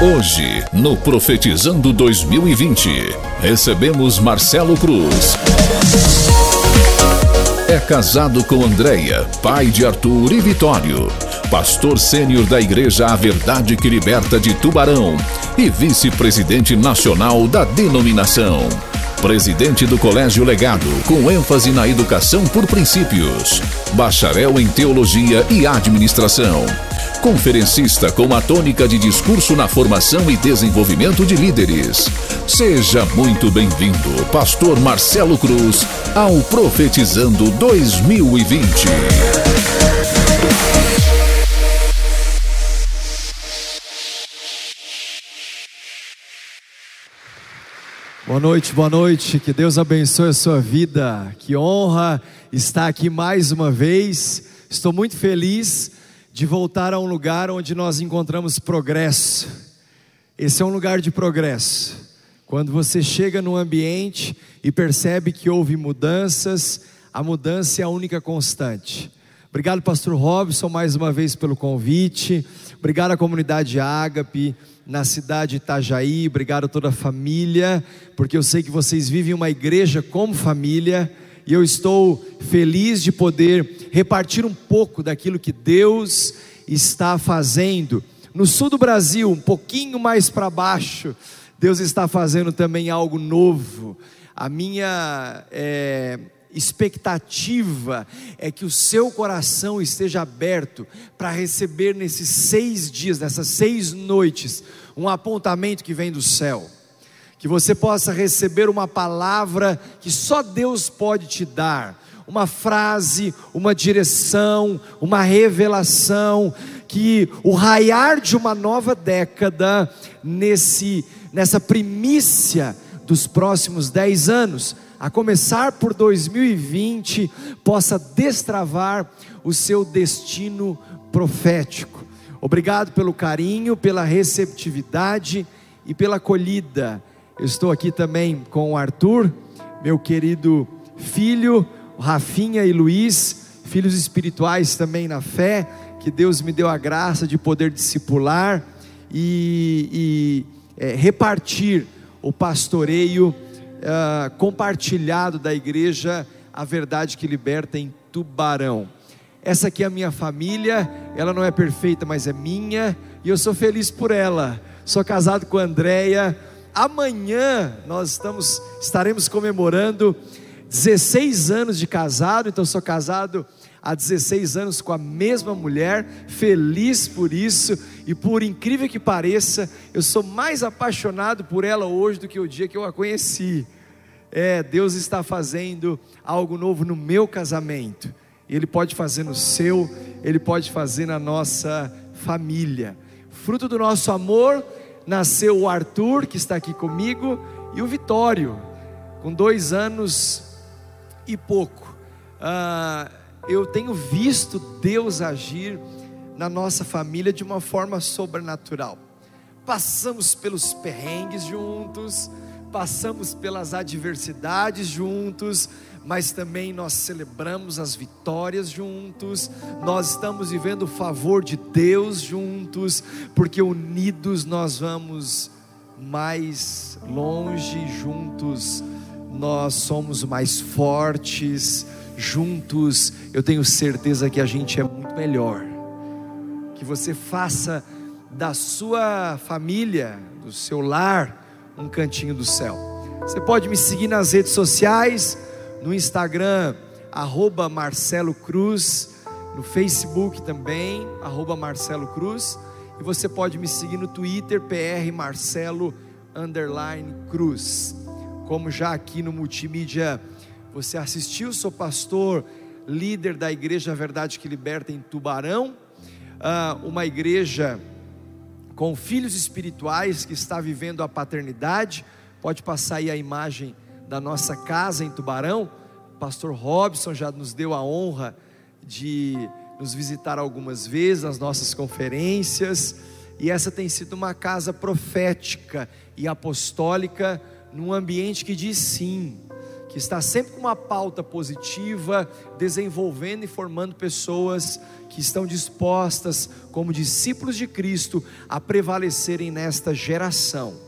Hoje, no Profetizando 2020, recebemos Marcelo Cruz. É casado com Andréia, pai de Arthur e Vitório, pastor sênior da Igreja A Verdade que Liberta de Tubarão e vice-presidente nacional da denominação. Presidente do Colégio Legado, com ênfase na educação por princípios. Bacharel em Teologia e Administração. Conferencista com a tônica de discurso na formação e desenvolvimento de líderes. Seja muito bem-vindo, Pastor Marcelo Cruz, ao Profetizando 2020. Boa noite, boa noite. Que Deus abençoe a sua vida. Que honra estar aqui mais uma vez. Estou muito feliz de voltar a um lugar onde nós encontramos progresso. Esse é um lugar de progresso. Quando você chega num ambiente e percebe que houve mudanças, a mudança é a única constante. Obrigado, Pastor Robson, mais uma vez pelo convite. Obrigado à comunidade Ágape na cidade de Itajaí, obrigado a toda a família, porque eu sei que vocês vivem uma igreja como família, e eu estou feliz de poder repartir um pouco daquilo que Deus está fazendo. No sul do Brasil, um pouquinho mais para baixo, Deus está fazendo também algo novo. A minha é, expectativa é que o seu coração esteja aberto para receber nesses seis dias, nessas seis noites, um apontamento que vem do céu. Que você possa receber uma palavra que só Deus pode te dar, uma frase, uma direção, uma revelação, que o raiar de uma nova década, nesse, nessa primícia dos próximos dez anos, a começar por 2020, possa destravar o seu destino profético. Obrigado pelo carinho, pela receptividade e pela acolhida. Estou aqui também com o Arthur, meu querido filho, Rafinha e Luiz, filhos espirituais também na fé, que Deus me deu a graça de poder discipular e, e é, repartir o pastoreio uh, compartilhado da igreja A Verdade que Liberta em Tubarão. Essa aqui é a minha família, ela não é perfeita, mas é minha, e eu sou feliz por ela. Sou casado com a Andréia. Amanhã nós estamos, estaremos comemorando 16 anos de casado, então sou casado há 16 anos com a mesma mulher, feliz por isso, e por incrível que pareça, eu sou mais apaixonado por ela hoje do que o dia que eu a conheci. É, Deus está fazendo algo novo no meu casamento, Ele pode fazer no seu, Ele pode fazer na nossa família. Fruto do nosso amor, nasceu o Arthur, que está aqui comigo, e o Vitório, com dois anos e pouco. Ah, eu tenho visto Deus agir na nossa família de uma forma sobrenatural. Passamos pelos perrengues juntos, passamos pelas adversidades juntos, mas também nós celebramos as vitórias juntos, nós estamos vivendo o favor de Deus juntos, porque unidos nós vamos mais longe, juntos nós somos mais fortes juntos, eu tenho certeza que a gente é muito melhor. Que você faça da sua família, do seu lar, um cantinho do céu. Você pode me seguir nas redes sociais, no Instagram, arroba Marcelo Cruz, no Facebook também, arroba Marcelo Cruz, e você pode me seguir no Twitter, PR Marcelo underline Cruz. Como já aqui no multimídia você assistiu, sou pastor, líder da Igreja Verdade que Liberta em Tubarão, ah, uma igreja com filhos espirituais que está vivendo a paternidade. Pode passar aí a imagem da nossa casa em Tubarão. pastor Robson já nos deu a honra de nos visitar algumas vezes nas nossas conferências, e essa tem sido uma casa profética e apostólica num ambiente que diz sim que está sempre com uma pauta positiva, desenvolvendo e formando pessoas que estão dispostas, como discípulos de Cristo, a prevalecerem nesta geração.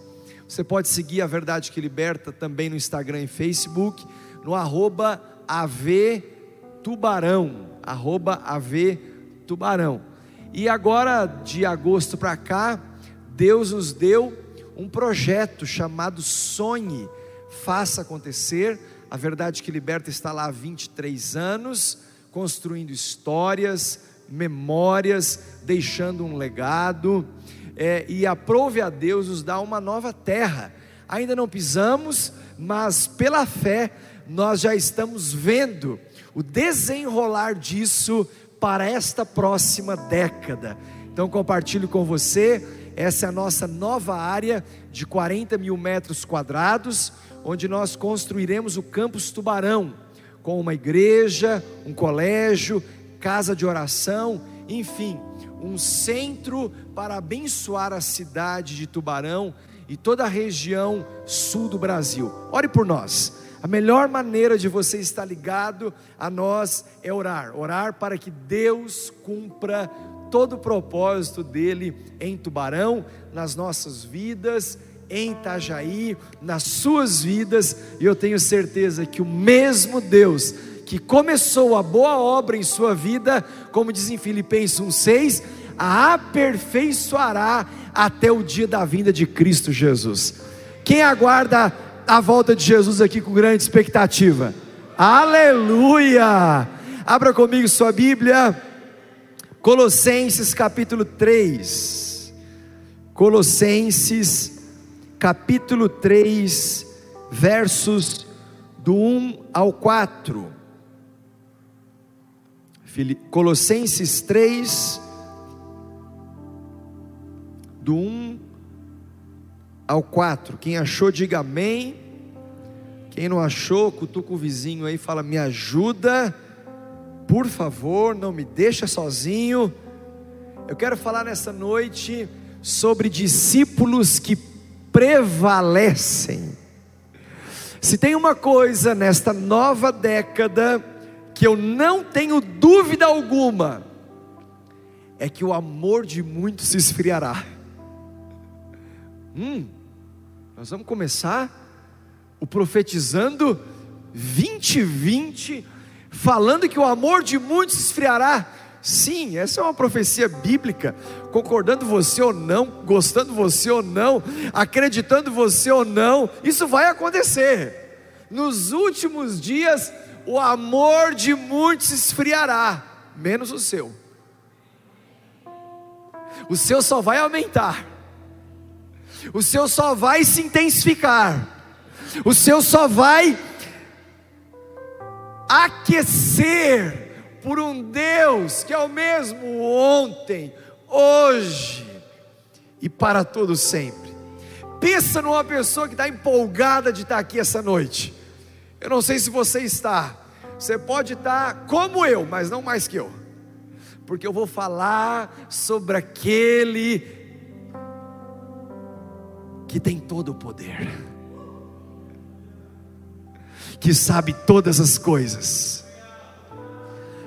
Você pode seguir a Verdade que Liberta também no Instagram e Facebook, no arroba AVTubarão, arroba AVTubarão. E agora, de agosto para cá, Deus nos deu um projeto chamado Sonhe, Faça Acontecer. A Verdade que Liberta está lá há 23 anos, construindo histórias, memórias, deixando um legado. É, e aprove a Deus nos dar uma nova terra. Ainda não pisamos, mas pela fé nós já estamos vendo o desenrolar disso para esta próxima década. Então compartilho com você, essa é a nossa nova área de 40 mil metros quadrados, onde nós construiremos o campus Tubarão, com uma igreja, um colégio, casa de oração, enfim, um centro para abençoar a cidade de Tubarão e toda a região sul do Brasil. Ore por nós. A melhor maneira de você estar ligado a nós é orar, orar para que Deus cumpra todo o propósito dele em Tubarão, nas nossas vidas, em Itajaí, nas suas vidas, e eu tenho certeza que o mesmo Deus que começou a boa obra em sua vida, como diz em Filipenses 1,6, a aperfeiçoará até o dia da vinda de Cristo Jesus. Quem aguarda a volta de Jesus aqui com grande expectativa. Aleluia! Abra comigo sua Bíblia, Colossenses capítulo 3. Colossenses capítulo 3, versos do 1 ao 4. Colossenses 3, do 1 ao 4. Quem achou, diga amém. Quem não achou, cutuca o vizinho aí, fala: Me ajuda, por favor, não me deixa sozinho. Eu quero falar nessa noite sobre discípulos que prevalecem. Se tem uma coisa nesta nova década que eu não tenho dúvida alguma, é que o amor de muitos se esfriará. Hum, nós vamos começar o profetizando 2020, falando que o amor de muitos se esfriará. Sim, essa é uma profecia bíblica, concordando você ou não, gostando você ou não, acreditando você ou não, isso vai acontecer. Nos últimos dias, o amor de muitos esfriará, menos o seu. O seu só vai aumentar o seu só vai se intensificar, o seu só vai aquecer por um Deus que é o mesmo ontem, hoje e para todo sempre. Pensa numa pessoa que está empolgada de estar aqui essa noite. Eu não sei se você está. Você pode estar como eu, mas não mais que eu. Porque eu vou falar sobre aquele que tem todo o poder, que sabe todas as coisas,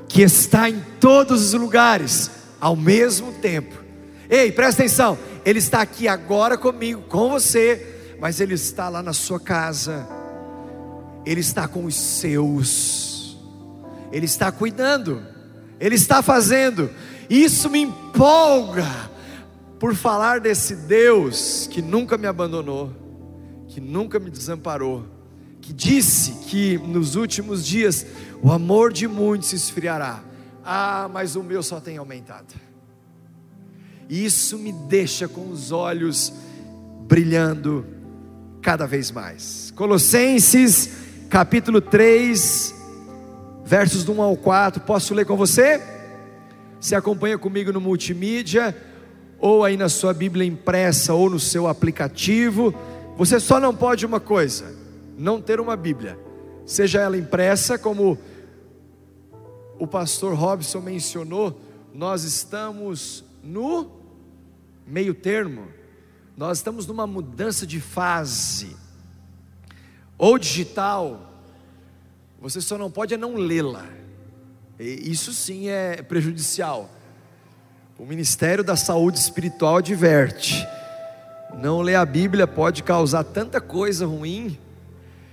que está em todos os lugares ao mesmo tempo. Ei, presta atenção, Ele está aqui agora comigo, com você, mas Ele está lá na sua casa, Ele está com os seus, Ele está cuidando, Ele está fazendo, isso me empolga por falar desse Deus que nunca me abandonou, que nunca me desamparou, que disse que nos últimos dias o amor de muitos se esfriará. Ah, mas o meu só tem aumentado. Isso me deixa com os olhos brilhando cada vez mais. Colossenses, capítulo 3, versos do 1 ao 4. Posso ler com você? Se acompanha comigo no multimídia ou aí na sua Bíblia impressa, ou no seu aplicativo. Você só não pode uma coisa: não ter uma Bíblia, seja ela impressa, como o pastor Robson mencionou, nós estamos no meio termo, nós estamos numa mudança de fase, ou digital, Você só não pode é não lê-la. Isso sim é prejudicial. O Ministério da Saúde Espiritual adverte: não ler a Bíblia pode causar tanta coisa ruim.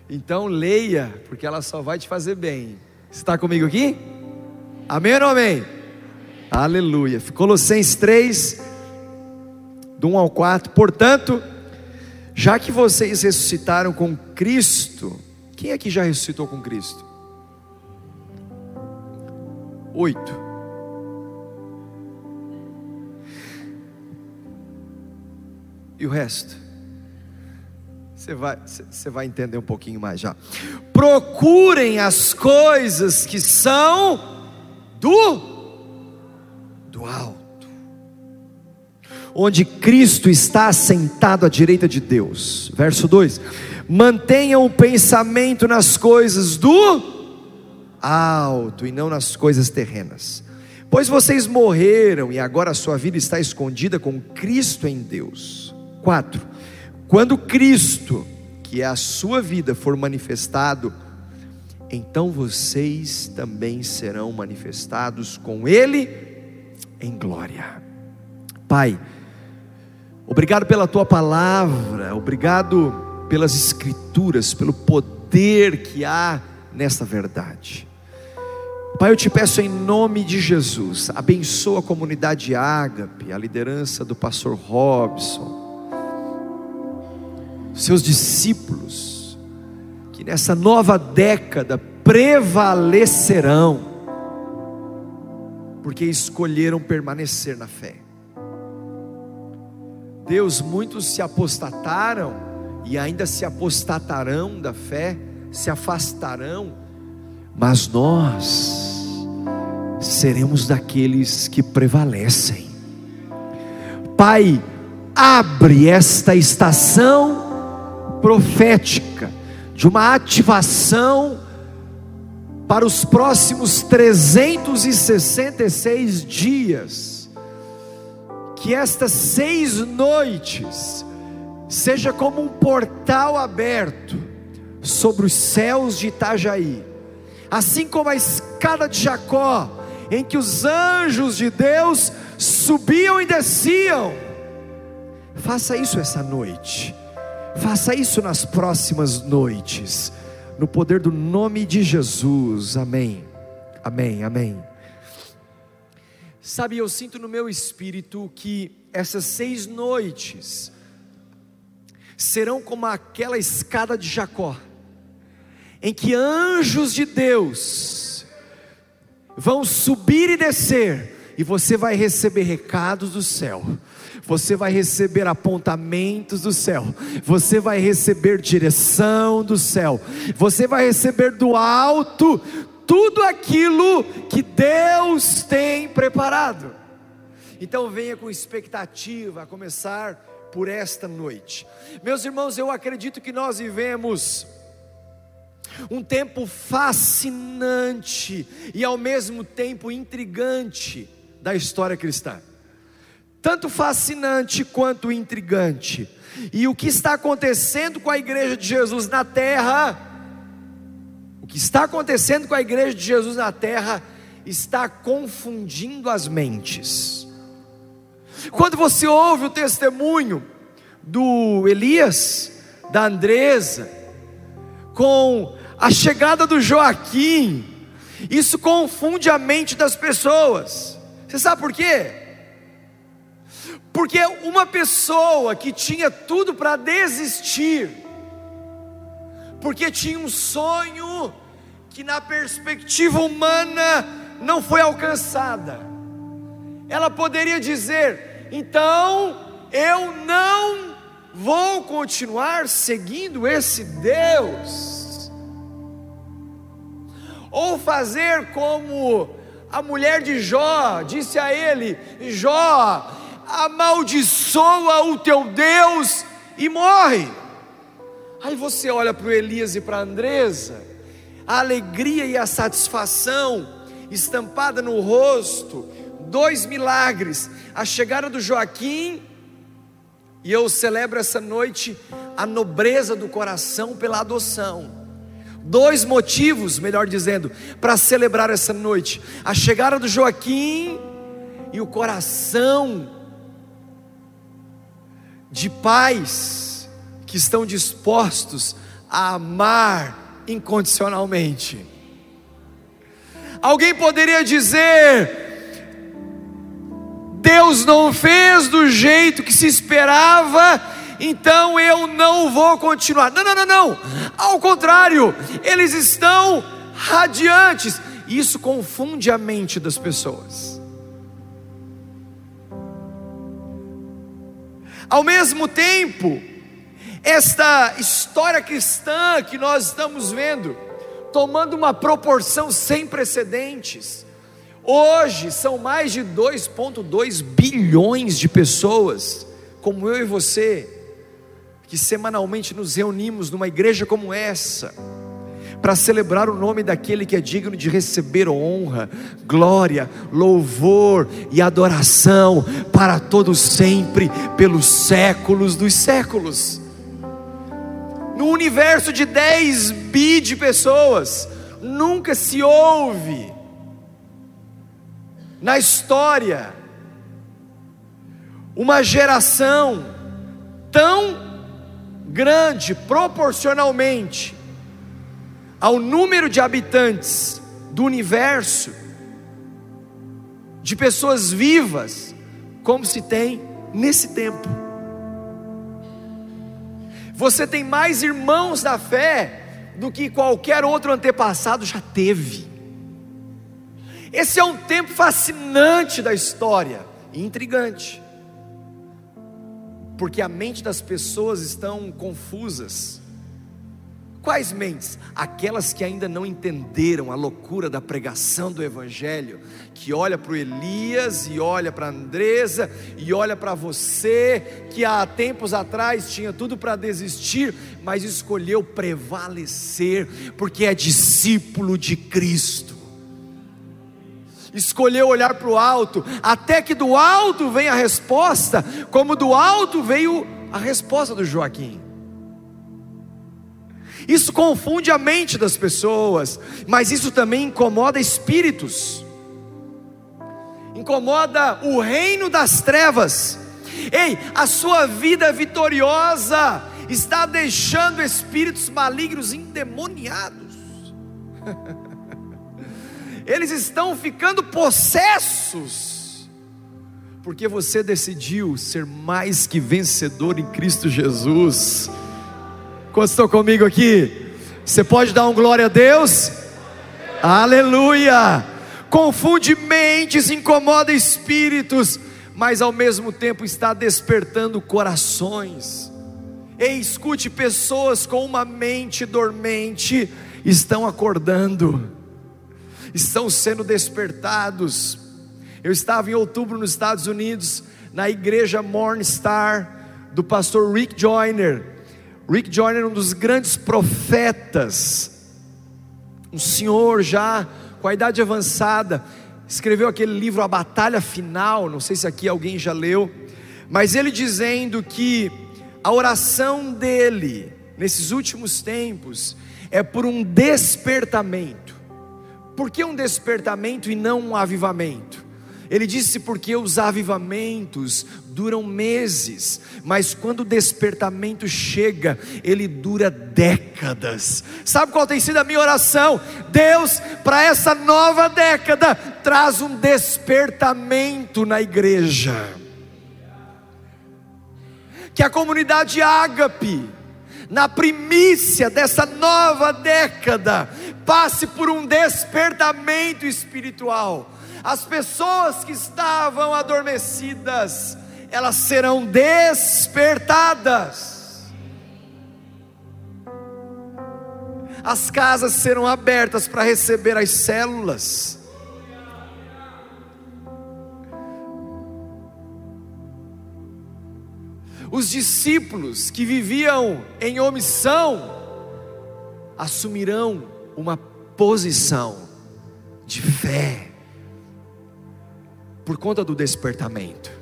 Então leia, porque ela só vai te fazer bem. Está comigo aqui? Amém ou amém? Aleluia. Colossenses 3, do 1 ao 4. Portanto, já que vocês ressuscitaram com Cristo, quem aqui já ressuscitou com Cristo? Oito. E o resto? Você vai, você vai entender um pouquinho mais já. Procurem as coisas que são do alto, onde Cristo está assentado à direita de Deus. Verso 2: Mantenham o pensamento nas coisas do alto e não nas coisas terrenas. Pois vocês morreram e agora a sua vida está escondida com Cristo em Deus. 4. Quando Cristo, que é a sua vida, for manifestado, então vocês também serão manifestados com Ele em glória. Pai, obrigado pela tua palavra, obrigado pelas escrituras, pelo poder que há nesta verdade. Pai, eu te peço em nome de Jesus, abençoa a comunidade Ágape, a liderança do pastor Robson, seus discípulos, que nessa nova década prevalecerão, porque escolheram permanecer na fé. Deus, muitos se apostataram e ainda se apostatarão da fé, se afastarão, mas nós seremos daqueles que prevalecem. Pai, abre esta estação profética, de uma ativação para os próximos 366 dias, que estas seis noites seja como um portal aberto sobre os céus de Itajaí, assim como a escada de Jacó, em que os anjos de Deus subiam e desciam. Faça isso essa noite Faça isso nas próximas noites, no poder do nome de Jesus. Amém. Amém. Amém. Sabe, eu sinto no meu espírito que essas seis noites serão como aquela escada de Jacó, em que anjos de Deus vão subir e descer, e você vai receber recados do céu você vai receber apontamentos do céu, você vai receber direção do céu, você vai receber do alto tudo aquilo que Deus tem preparado. Então venha com expectativa a começar por esta noite. Meus irmãos, eu acredito que nós vivemos um tempo fascinante e ao mesmo tempo intrigante da história cristã tanto fascinante quanto intrigante. E o que está acontecendo com a igreja de Jesus na terra, que está acontecendo com a igreja de Jesus na terra, está confundindo as mentes. Quando você ouve o testemunho do Elias, da Andresa, com a chegada do Joaquim, isso confunde a mente das pessoas. Você sabe por quê? Porque uma pessoa que tinha tudo para desistir, porque tinha um sonho que na perspectiva humana não foi alcançada, ela poderia dizer: então eu não vou continuar seguindo esse Deus, ou fazer como a mulher de Jó disse a ele: Jó, amaldiçoa o teu Deus e morre. Aí você olha para o Elias e para a Andresa, a alegria e a satisfação estampada no rosto, dois milagres, a chegada do Joaquim, e eu celebro essa noite a nobreza do coração pela adoção. Dois motivos, melhor dizendo, para celebrar essa noite: a chegada do Joaquim e o coração de pais que estão dispostos a amar incondicionalmente. Alguém poderia dizer: Deus não fez do jeito que se esperava, então eu não vou continuar. Não, não, não, não. Ao contrário, eles estão radiantes. Isso confunde a mente das pessoas. Ao mesmo tempo, esta história cristã que nós estamos vendo, tomando uma proporção sem precedentes. Hoje são mais de 2,2 bilhões de pessoas, como eu e você, que semanalmente nos reunimos numa igreja como essa, para celebrar o nome daquele que é digno de receber honra, glória, louvor e adoração para todos sempre, pelos séculos dos séculos no universo de 10 bi de pessoas, nunca se ouve na história uma geração tão grande proporcionalmente ao número de habitantes do universo, de pessoas vivas, como se tem nesse tempo. Você tem mais irmãos da fé do que qualquer outro antepassado já teve. Esse é um tempo fascinante da história intrigante. Porque a mente das pessoas estão confusas Quais mentes? Aquelas que ainda não entenderam a loucura da pregação do Evangelho, que olha para o Elias e olha para a Andresa e olha para você, que há tempos atrás tinha tudo para desistir, mas escolheu prevalecer, porque é discípulo de Cristo. Escolheu olhar para o alto, até que do alto vem a resposta, como do alto veio a resposta do Joaquim. Isso confunde a mente das pessoas, mas isso também incomoda espíritos, incomoda o reino das trevas. Ei, a sua vida vitoriosa está deixando espíritos malignos endemoniados. Eles estão ficando possessos, porque você decidiu ser mais que vencedor em Cristo Jesus. Quantos estão comigo aqui? Você pode dar um glória a Deus? Aleluia! Confunde mentes, incomoda espíritos, mas ao mesmo tempo está despertando corações. Ei, escute, pessoas com uma mente dormente estão acordando, estão sendo despertados. Eu estava em outubro nos Estados Unidos, na igreja Morningstar, do pastor Rick Joyner, Rick Joyner, um dos grandes profetas, um senhor já com a idade avançada, escreveu aquele livro A Batalha Final, não sei se aqui alguém já leu, mas ele dizendo que a oração dele nesses últimos tempos é por um despertamento. Por que um despertamento e não um avivamento? Ele disse porque os avivamentos duram meses, mas quando o despertamento chega, ele dura décadas. Sabe qual tem sido a minha oração? Deus, para essa nova década, traz um despertamento na igreja. Que a comunidade ágape, na primícia dessa nova década, passe por um despertamento espiritual as pessoas que estavam adormecidas, elas serão despertadas. As casas serão abertas para receber as células. Os discípulos que viviam em omissão assumirão uma posição de fé por conta do despertamento.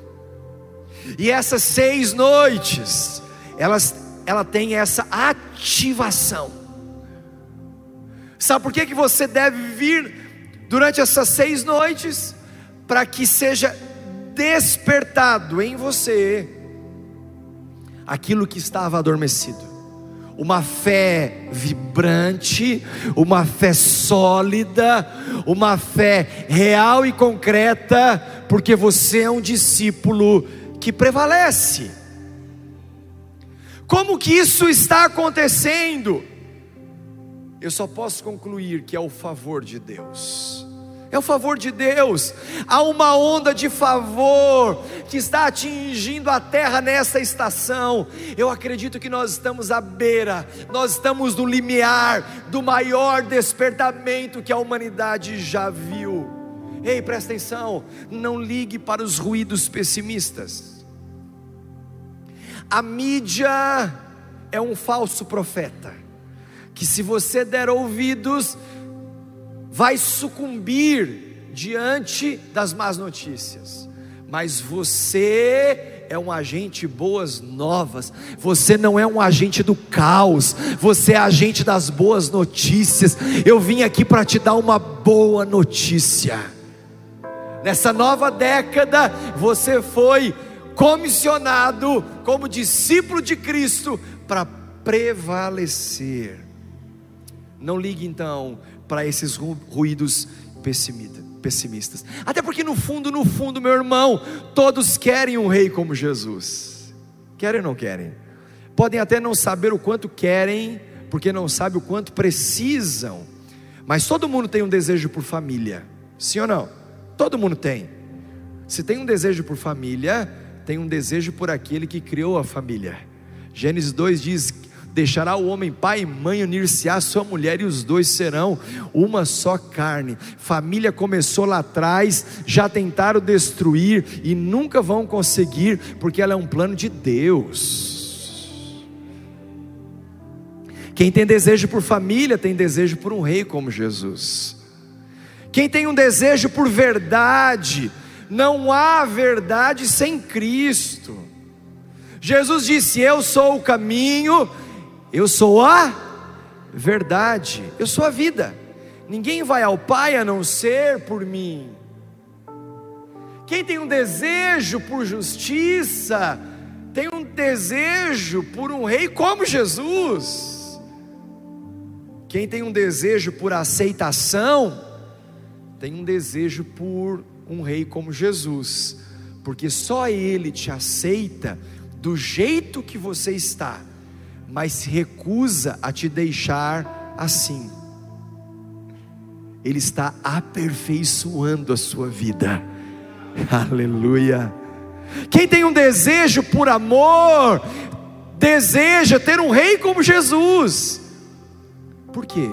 E essas seis noites, elas, ela tem essa ativação. Sabe por que, que você deve vir durante essas seis noites? Para que seja despertado em você aquilo que estava adormecido. Uma fé vibrante, uma fé sólida, uma fé real e concreta, porque você é um discípulo que prevalece. Como que isso está acontecendo? Eu só posso concluir que é o favor de Deus. É o favor de Deus. Há uma onda de favor que está atingindo a terra nessa estação. Eu acredito que nós estamos à beira, nós estamos no limiar do maior despertamento que a humanidade já viu. Ei, presta atenção, não ligue para os ruídos pessimistas. A mídia é um falso profeta, que se você der ouvidos, vai sucumbir diante das más notícias, mas você é um agente boas novas, você não é um agente do caos, você é agente das boas notícias. Eu vim aqui para te dar uma boa notícia. Nessa nova década, você foi comissionado como discípulo de Cristo para prevalecer. Não ligue então para esses ruídos pessimistas. Até porque no fundo, no fundo, meu irmão, todos querem um rei como Jesus. Querem ou não querem? Podem até não saber o quanto querem, porque não sabem o quanto precisam. Mas todo mundo tem um desejo por família. Sim ou não? Todo mundo tem. Se tem um desejo por família, tem um desejo por aquele que criou a família. Gênesis 2 diz Deixará o homem pai e mãe unir-se à sua mulher e os dois serão uma só carne. Família começou lá atrás, já tentaram destruir e nunca vão conseguir, porque ela é um plano de Deus. Quem tem desejo por família tem desejo por um rei como Jesus. Quem tem um desejo por verdade, não há verdade sem Cristo. Jesus disse: Eu sou o caminho, eu sou a verdade, eu sou a vida. Ninguém vai ao Pai a não ser por mim. Quem tem um desejo por justiça, tem um desejo por um rei como Jesus. Quem tem um desejo por aceitação, tem um desejo por um rei como Jesus, porque só Ele te aceita do jeito que você está mas se recusa a te deixar assim. Ele está aperfeiçoando a sua vida. Aleluia. Quem tem um desejo por amor, deseja ter um rei como Jesus. Por quê?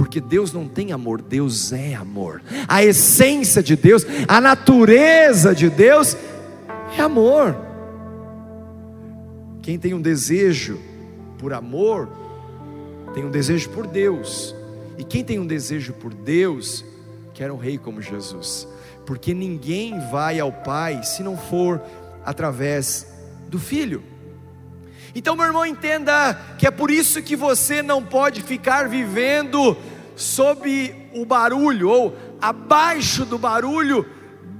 Porque Deus não tem amor, Deus é amor. A essência de Deus, a natureza de Deus é amor. Quem tem um desejo por amor, tem um desejo por Deus. E quem tem um desejo por Deus, quer um rei como Jesus. Porque ninguém vai ao Pai se não for através do Filho. Então, meu irmão, entenda que é por isso que você não pode ficar vivendo sob o barulho ou abaixo do barulho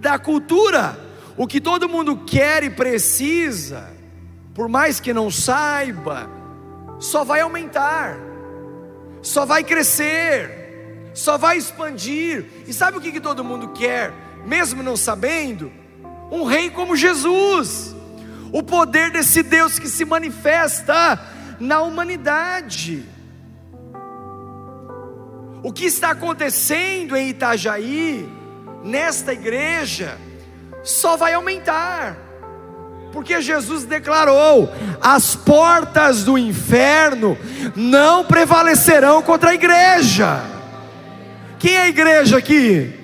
da cultura. O que todo mundo quer e precisa, por mais que não saiba, só vai aumentar, só vai crescer, só vai expandir. E sabe o que, que todo mundo quer, mesmo não sabendo? Um rei como Jesus, o poder desse Deus que se manifesta na humanidade. O que está acontecendo em Itajaí, nesta igreja, só vai aumentar porque Jesus declarou: as portas do inferno não prevalecerão contra a igreja. Quem é a igreja aqui?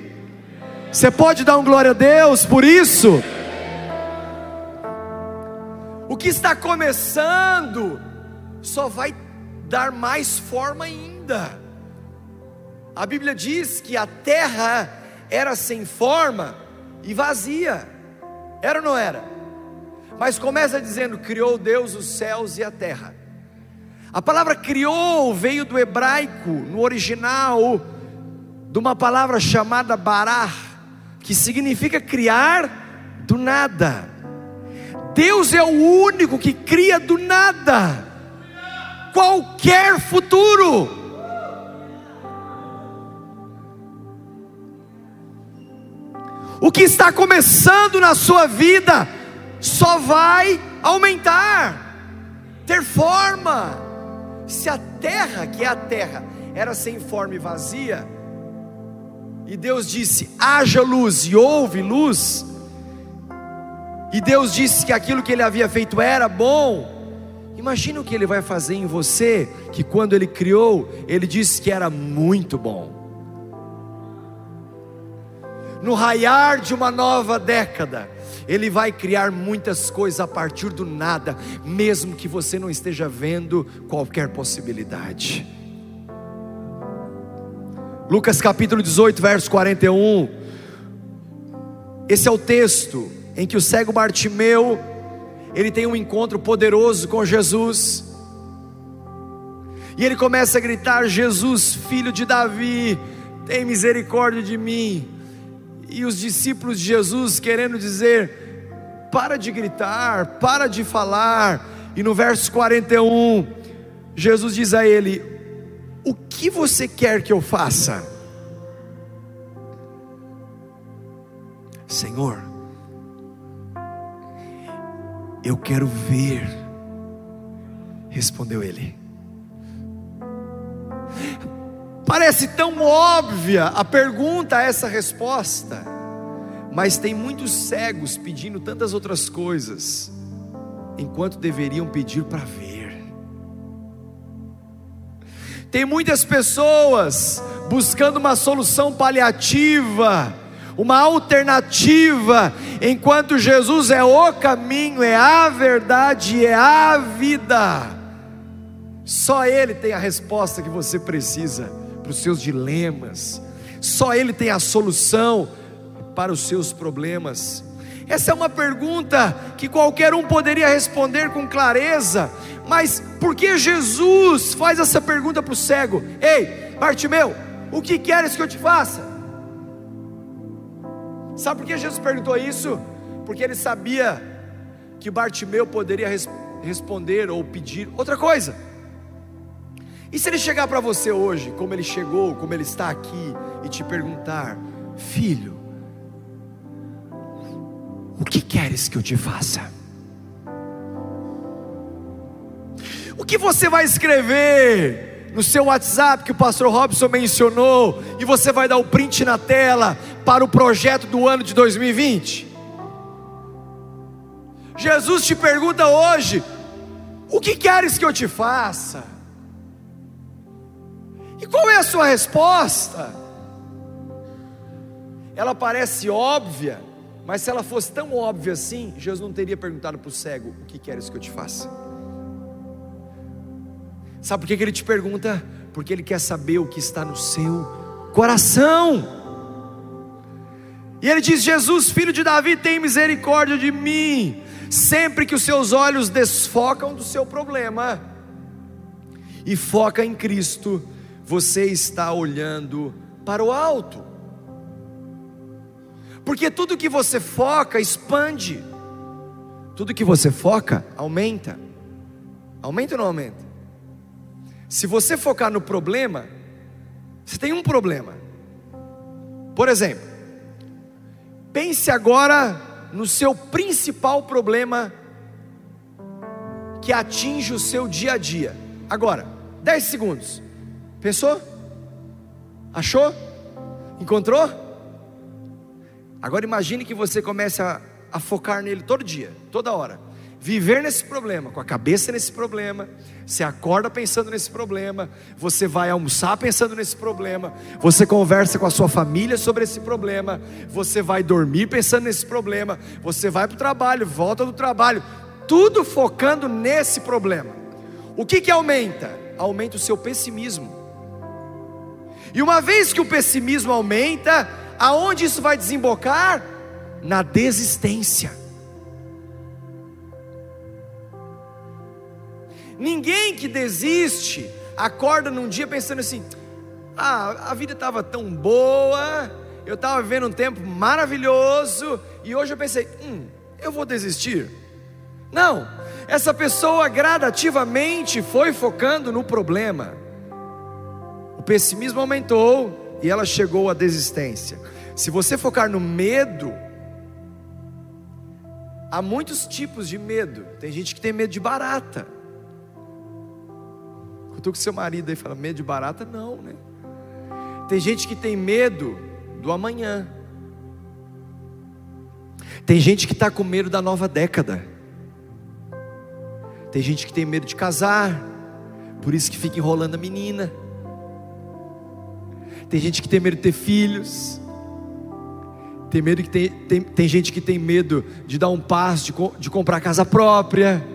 Você pode dar um glória a Deus por isso? O que está começando só vai dar mais forma ainda. A Bíblia diz que a terra era sem forma e vazia. Era ou não era? Mas começa dizendo: Criou Deus os céus e a terra. A palavra criou veio do hebraico, no original, de uma palavra chamada barar, que significa criar do nada. Deus é o único que cria do nada qualquer futuro. O que está começando na sua vida só vai aumentar, ter forma. Se a terra, que é a terra, era sem forma e vazia, e Deus disse: haja luz, e houve luz, e Deus disse que aquilo que ele havia feito era bom, imagina o que ele vai fazer em você, que quando ele criou, ele disse que era muito bom. No raiar de uma nova década, ele vai criar muitas coisas a partir do nada, mesmo que você não esteja vendo qualquer possibilidade. Lucas capítulo 18, verso 41. Esse é o texto em que o cego Bartimeu, ele tem um encontro poderoso com Jesus. E ele começa a gritar: Jesus, filho de Davi, tem misericórdia de mim. E os discípulos de Jesus querendo dizer: para de gritar, para de falar. E no verso 41, Jesus diz a ele: o que você quer que eu faça? Senhor, eu quero ver, respondeu ele. Parece tão óbvia a pergunta essa resposta, mas tem muitos cegos pedindo tantas outras coisas, enquanto deveriam pedir para ver. Tem muitas pessoas buscando uma solução paliativa, uma alternativa, enquanto Jesus é o caminho, é a verdade, é a vida. Só Ele tem a resposta que você precisa para os seus dilemas, só Ele tem a solução para os seus problemas. Essa é uma pergunta que qualquer um poderia responder com clareza, mas por que Jesus faz essa pergunta para o cego? Ei, Bartimeu, o que queres que eu te faça? Sabe por que Jesus perguntou isso? Porque ele sabia que Bartimeu poderia res responder ou pedir outra coisa. E se ele chegar para você hoje, como ele chegou, como ele está aqui, e te perguntar: Filho, o que queres que eu te faça? O que você vai escrever no seu WhatsApp que o pastor Robson mencionou e você vai dar o print na tela para o projeto do ano de 2020? Jesus te pergunta hoje: o que queres que eu te faça? E qual é a sua resposta? Ela parece óbvia, mas se ela fosse tão óbvia assim, Jesus não teria perguntado para o cego: o que queres que eu te faça? Sabe por que ele te pergunta? Porque ele quer saber o que está no seu coração. E ele diz: Jesus, filho de Davi, tem misericórdia de mim. Sempre que os seus olhos desfocam do seu problema e foca em Cristo, você está olhando para o alto. Porque tudo que você foca expande, tudo que você foca aumenta. Aumenta ou não aumenta? Se você focar no problema, você tem um problema. Por exemplo, pense agora no seu principal problema que atinge o seu dia a dia. Agora, 10 segundos. Pensou? Achou? Encontrou? Agora imagine que você comece a, a focar nele todo dia, toda hora viver nesse problema, com a cabeça nesse problema, você acorda pensando nesse problema, você vai almoçar pensando nesse problema, você conversa com a sua família sobre esse problema, você vai dormir pensando nesse problema, você vai para o trabalho, volta do trabalho, tudo focando nesse problema. O que que aumenta? Aumenta o seu pessimismo. E uma vez que o pessimismo aumenta, aonde isso vai desembocar? Na desistência. Ninguém que desiste acorda num dia pensando assim: ah, a vida estava tão boa, eu estava vivendo um tempo maravilhoso, e hoje eu pensei: hum, eu vou desistir. Não, essa pessoa gradativamente foi focando no problema. O pessimismo aumentou e ela chegou à desistência. Se você focar no medo, há muitos tipos de medo. Tem gente que tem medo de barata. Cutuca seu marido aí fala: medo de barata? Não, né? Tem gente que tem medo do amanhã. Tem gente que está com medo da nova década. Tem gente que tem medo de casar, por isso que fica enrolando a menina. Tem gente que tem medo de ter filhos. Tem, medo que tem, tem, tem gente que tem medo de dar um passo, de, de comprar casa própria.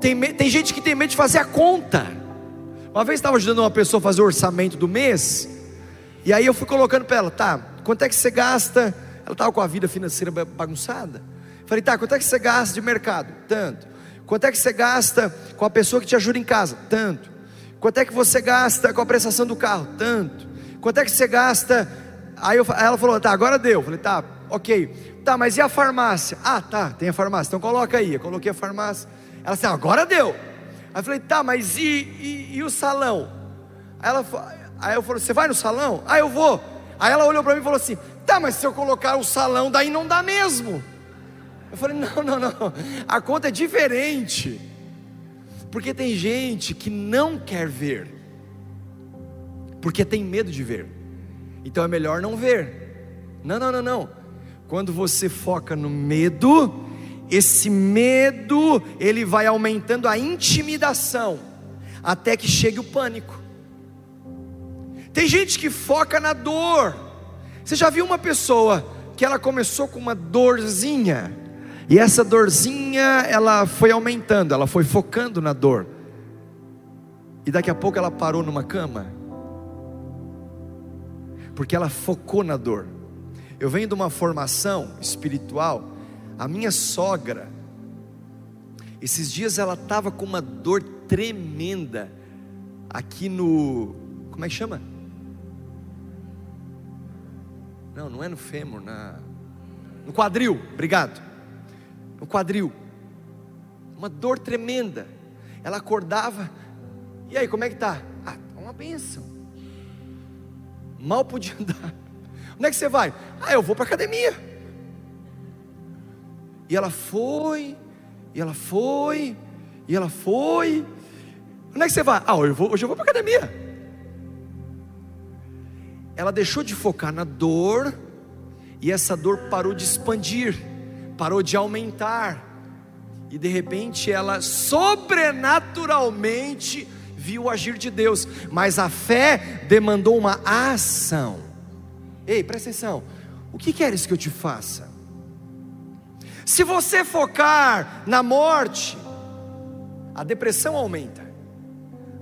Tem, tem gente que tem medo de fazer a conta. Uma vez estava ajudando uma pessoa a fazer o orçamento do mês. E aí eu fui colocando para ela, tá, quanto é que você gasta? Ela estava com a vida financeira bagunçada. Falei, tá, quanto é que você gasta de mercado? Tanto. Quanto é que você gasta com a pessoa que te ajuda em casa? Tanto. Quanto é que você gasta com a prestação do carro? Tanto. Quanto é que você gasta? Aí, eu, ela falou, tá, agora deu. Falei, tá, ok. Tá, mas e a farmácia? Ah, tá, tem a farmácia. Então coloca aí. Eu coloquei a farmácia. Ela disse, agora deu. Aí eu falei, tá, mas e, e, e o salão? Aí ela Aí eu falei, você vai no salão? Ah, eu vou. Aí ela olhou para mim e falou assim: tá, mas se eu colocar o salão, daí não dá mesmo. Eu falei, não, não, não. A conta é diferente. Porque tem gente que não quer ver. Porque tem medo de ver. Então é melhor não ver. Não, não, não, não. Quando você foca no medo, esse medo, ele vai aumentando a intimidação até que chegue o pânico. Tem gente que foca na dor. Você já viu uma pessoa que ela começou com uma dorzinha e essa dorzinha ela foi aumentando, ela foi focando na dor. E daqui a pouco ela parou numa cama. Porque ela focou na dor. Eu venho de uma formação espiritual. A minha sogra, esses dias ela estava com uma dor tremenda aqui no. Como é que chama? Não, não é no fêmur, na, no quadril, obrigado. No quadril. Uma dor tremenda. Ela acordava. E aí, como é que tá? Ah, tá uma benção. Mal podia andar. Onde é que você vai? Ah, eu vou para academia. E ela foi, e ela foi, e ela foi. Onde é que você vai? Ah, eu vou, hoje eu vou para academia ela deixou de focar na dor, e essa dor parou de expandir, parou de aumentar, e de repente ela sobrenaturalmente viu o agir de Deus, mas a fé demandou uma ação. Ei, presta atenção, o que queres que eu te faça? Se você focar na morte, a depressão aumenta,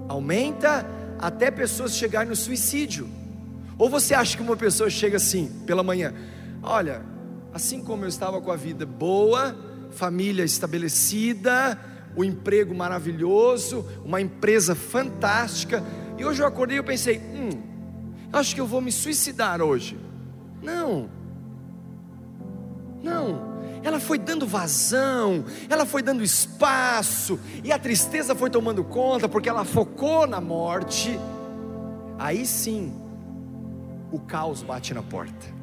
aumenta até pessoas chegarem no suicídio. Ou você acha que uma pessoa chega assim, pela manhã, olha, assim como eu estava com a vida boa, família estabelecida, o emprego maravilhoso, uma empresa fantástica, e hoje eu acordei e pensei, hum, acho que eu vou me suicidar hoje. Não, não, ela foi dando vazão, ela foi dando espaço, e a tristeza foi tomando conta, porque ela focou na morte. Aí sim, o caos bate na porta.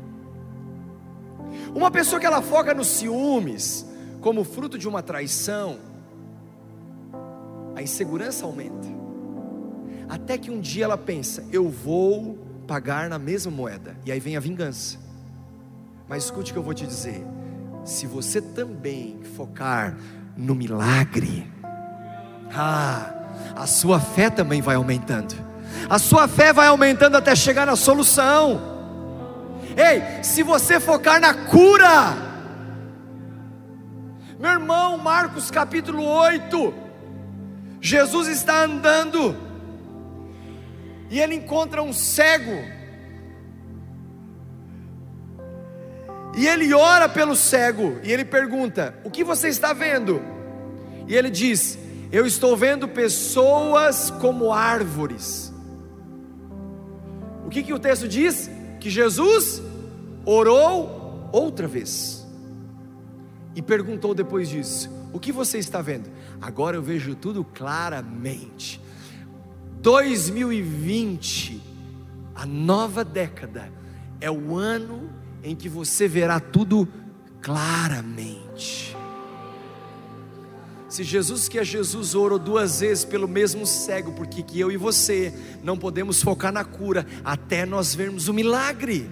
Uma pessoa que ela foca nos ciúmes, como fruto de uma traição, a insegurança aumenta. Até que um dia ela pensa: eu vou pagar na mesma moeda, e aí vem a vingança. Mas escute o que eu vou te dizer: se você também focar no milagre, ah, a sua fé também vai aumentando a sua fé vai aumentando até chegar na solução. Ei, se você focar na cura, meu irmão, Marcos capítulo 8, Jesus está andando, e ele encontra um cego, e ele ora pelo cego, e ele pergunta: O que você está vendo? E ele diz: Eu estou vendo pessoas como árvores. O que, que o texto diz? Que Jesus orou outra vez e perguntou depois disso: O que você está vendo? Agora eu vejo tudo claramente. 2020, a nova década, é o ano em que você verá tudo claramente. Se Jesus que é Jesus orou duas vezes pelo mesmo cego, porque que eu e você não podemos focar na cura até nós vermos o milagre.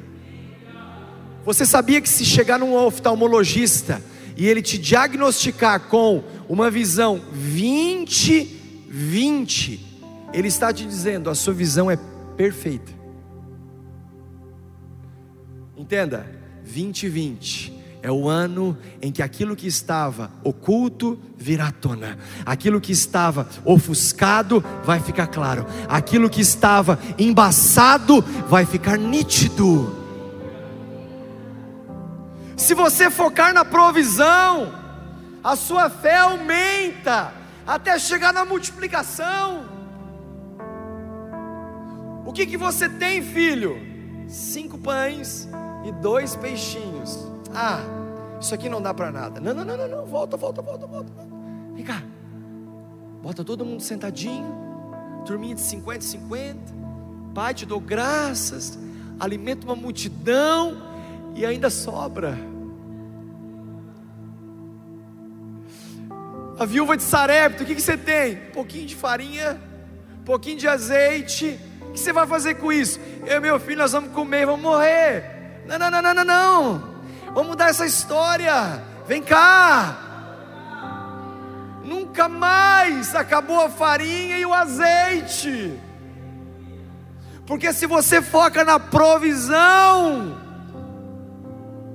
Você sabia que se chegar num oftalmologista e ele te diagnosticar com uma visão 20-20, ele está te dizendo: a sua visão é perfeita. Entenda, 20-20 é o ano em que aquilo que estava oculto virá à tona, aquilo que estava ofuscado vai ficar claro, aquilo que estava embaçado vai ficar nítido. Se você focar na provisão, a sua fé aumenta até chegar na multiplicação. O que, que você tem, filho? Cinco pães e dois peixinhos. Ah, isso aqui não dá para nada. Não, não, não, não, não, volta, volta, volta, volta. Vem cá. Bota todo mundo sentadinho. Turminha de 50, 50. Pai, te dou graças. Alimenta uma multidão e ainda sobra. A viúva de Sarepta, o que, que você tem? Um pouquinho de farinha, um pouquinho de azeite. O que você vai fazer com isso? Eu e meu filho, nós vamos comer, vamos morrer. Não, não, não, não, não, não. Vamos mudar essa história. Vem cá. Nunca mais acabou a farinha e o azeite. Porque se você foca na provisão,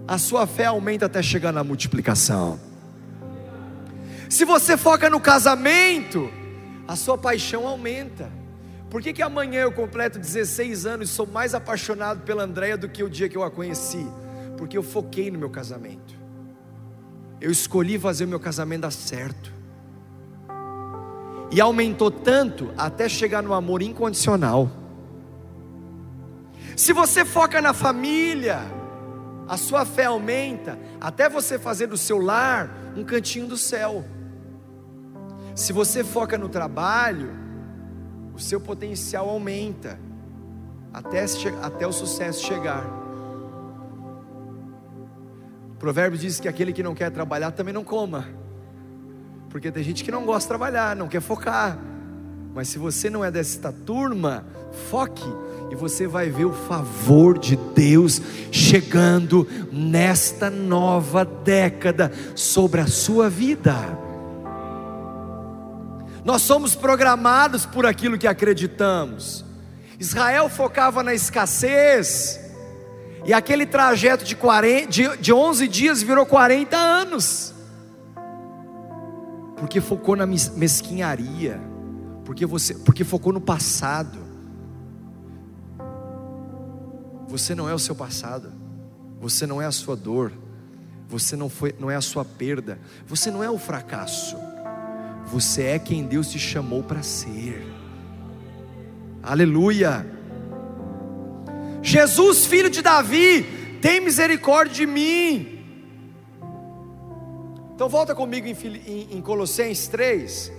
a sua fé aumenta até chegar na multiplicação. Se você foca no casamento, a sua paixão aumenta. Por que, que amanhã eu completo 16 anos e sou mais apaixonado pela Andréia do que o dia que eu a conheci? Porque eu foquei no meu casamento. Eu escolhi fazer o meu casamento dar certo. E aumentou tanto até chegar no amor incondicional. Se você foca na família, a sua fé aumenta até você fazer do seu lar um cantinho do céu. Se você foca no trabalho, o seu potencial aumenta até, até o sucesso chegar. O provérbio diz que aquele que não quer trabalhar também não coma. Porque tem gente que não gosta de trabalhar, não quer focar. Mas se você não é desta turma, foque e você vai ver o favor de Deus chegando nesta nova década sobre a sua vida. Nós somos programados por aquilo que acreditamos. Israel focava na escassez, e aquele trajeto de, 40, de, de 11 dias virou 40 anos. Porque focou na mesquinharia, porque, você, porque focou no passado. Você não é o seu passado, você não é a sua dor, você não, foi, não é a sua perda, você não é o fracasso, você é quem Deus te chamou para ser. Aleluia. Jesus, filho de Davi, tem misericórdia de mim. Então volta comigo em, em, em Colossenses 3.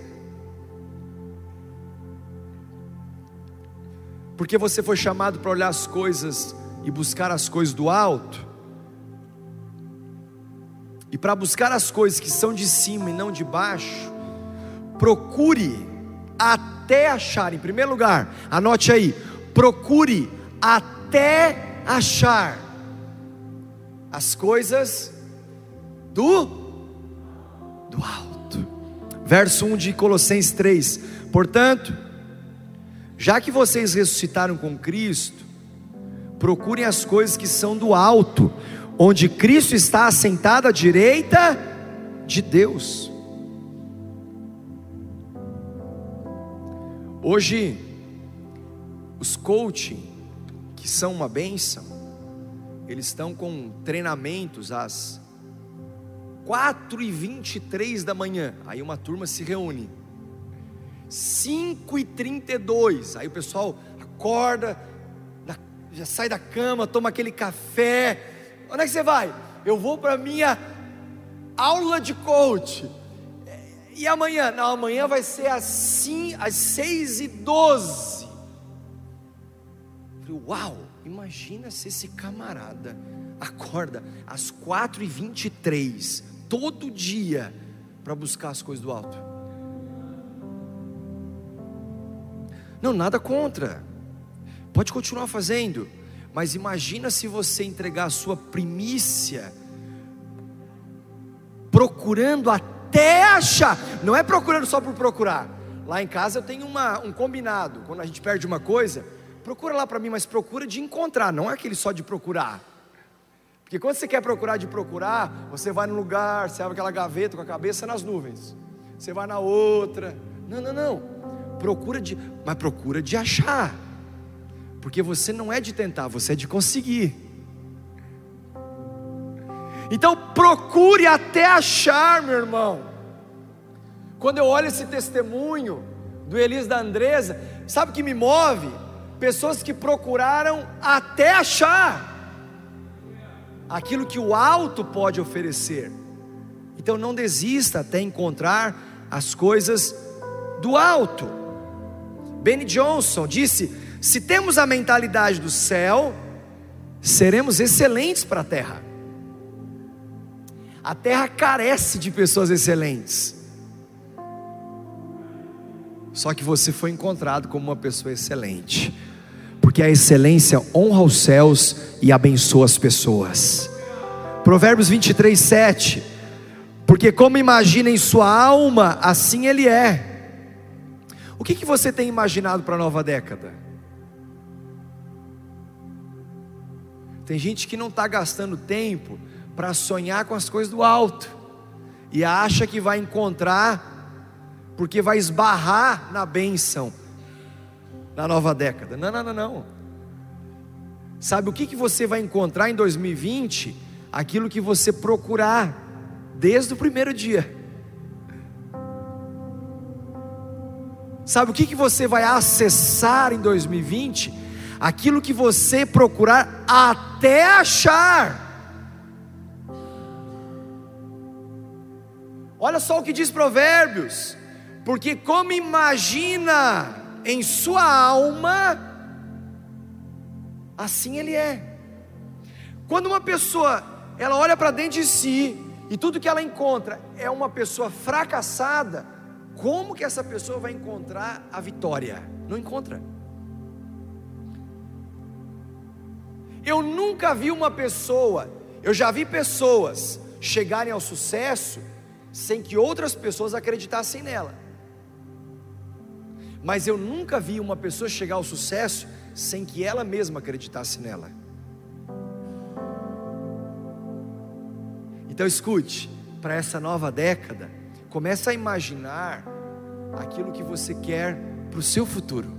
Porque você foi chamado para olhar as coisas e buscar as coisas do alto. E para buscar as coisas que são de cima e não de baixo, procure até achar, em primeiro lugar, anote aí, procure até achar as coisas do do alto. Verso 1 de Colossenses 3. Portanto, já que vocês ressuscitaram com Cristo, procurem as coisas que são do alto, onde Cristo está assentado à direita de Deus. Hoje, os coaching que são uma bênção, eles estão com treinamentos às 4 e 23 da manhã. Aí uma turma se reúne. 5 e 32 Aí o pessoal acorda, já sai da cama, toma aquele café. Onde é que você vai? Eu vou para minha aula de coach. E amanhã? Não, amanhã vai ser assim, às 6 e 12 Falei, uau, imagina se esse camarada acorda às 4 e 23 todo dia para buscar as coisas do alto. Não, nada contra. Pode continuar fazendo. Mas imagina se você entregar a sua primícia procurando até achar. Não é procurando só por procurar. Lá em casa eu tenho uma, um combinado. Quando a gente perde uma coisa, procura lá para mim, mas procura de encontrar, não é aquele só de procurar. Porque quando você quer procurar de procurar, você vai num lugar, você abre aquela gaveta com a cabeça nas nuvens. Você vai na outra. Não, não, não procura de, mas procura de achar. Porque você não é de tentar, você é de conseguir. Então procure até achar, meu irmão. Quando eu olho esse testemunho do Elis da Andresa, sabe o que me move? Pessoas que procuraram até achar aquilo que o alto pode oferecer. Então não desista até encontrar as coisas do alto. Benny Johnson disse: se temos a mentalidade do céu, seremos excelentes para a terra. A terra carece de pessoas excelentes. Só que você foi encontrado como uma pessoa excelente, porque a excelência honra os céus e abençoa as pessoas. Provérbios 23, 7. Porque como imagina em sua alma, assim ele é. O que, que você tem imaginado para a nova década? Tem gente que não está gastando tempo para sonhar com as coisas do alto e acha que vai encontrar, porque vai esbarrar na bênção na nova década. Não, não, não, não. Sabe o que, que você vai encontrar em 2020? Aquilo que você procurar desde o primeiro dia. Sabe o que, que você vai acessar em 2020? Aquilo que você procurar até achar. Olha só o que diz Provérbios: porque como imagina em sua alma, assim ele é. Quando uma pessoa ela olha para dentro de si e tudo que ela encontra é uma pessoa fracassada, como que essa pessoa vai encontrar a vitória? Não encontra. Eu nunca vi uma pessoa, eu já vi pessoas chegarem ao sucesso sem que outras pessoas acreditassem nela. Mas eu nunca vi uma pessoa chegar ao sucesso sem que ela mesma acreditasse nela. Então escute, para essa nova década, Comece a imaginar aquilo que você quer para o seu futuro.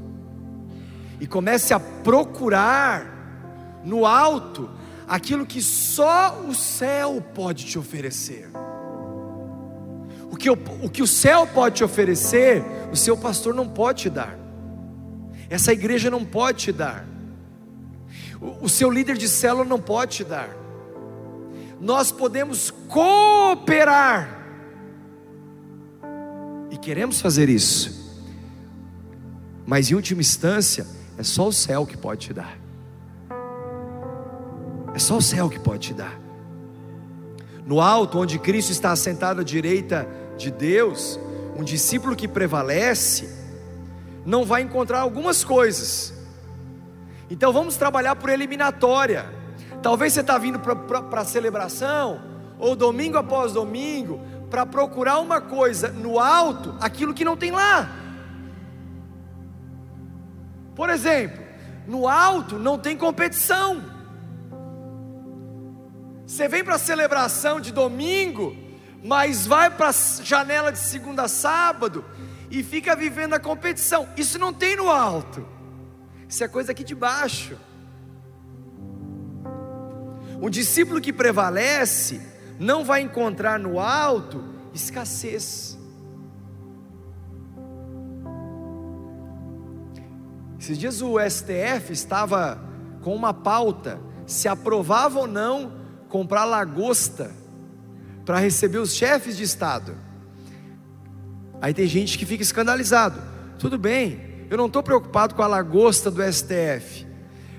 E comece a procurar no alto aquilo que só o céu pode te oferecer. O que, o, o que o céu pode te oferecer, o seu pastor não pode te dar. Essa igreja não pode te dar. O, o seu líder de célula não pode te dar. Nós podemos cooperar e queremos fazer isso. Mas em última instância, é só o céu que pode te dar. É só o céu que pode te dar. No alto, onde Cristo está assentado à direita de Deus, um discípulo que prevalece, não vai encontrar algumas coisas. Então vamos trabalhar por eliminatória. Talvez você está vindo para a celebração, ou domingo após domingo, para procurar uma coisa no alto, aquilo que não tem lá. Por exemplo, no alto não tem competição. Você vem para a celebração de domingo, mas vai para a janela de segunda a sábado e fica vivendo a competição. Isso não tem no alto. Isso é coisa aqui de baixo. Um discípulo que prevalece não vai encontrar no alto escassez. Esses dias o STF estava com uma pauta se aprovava ou não comprar lagosta para receber os chefes de Estado. Aí tem gente que fica escandalizado. Tudo bem, eu não estou preocupado com a lagosta do STF,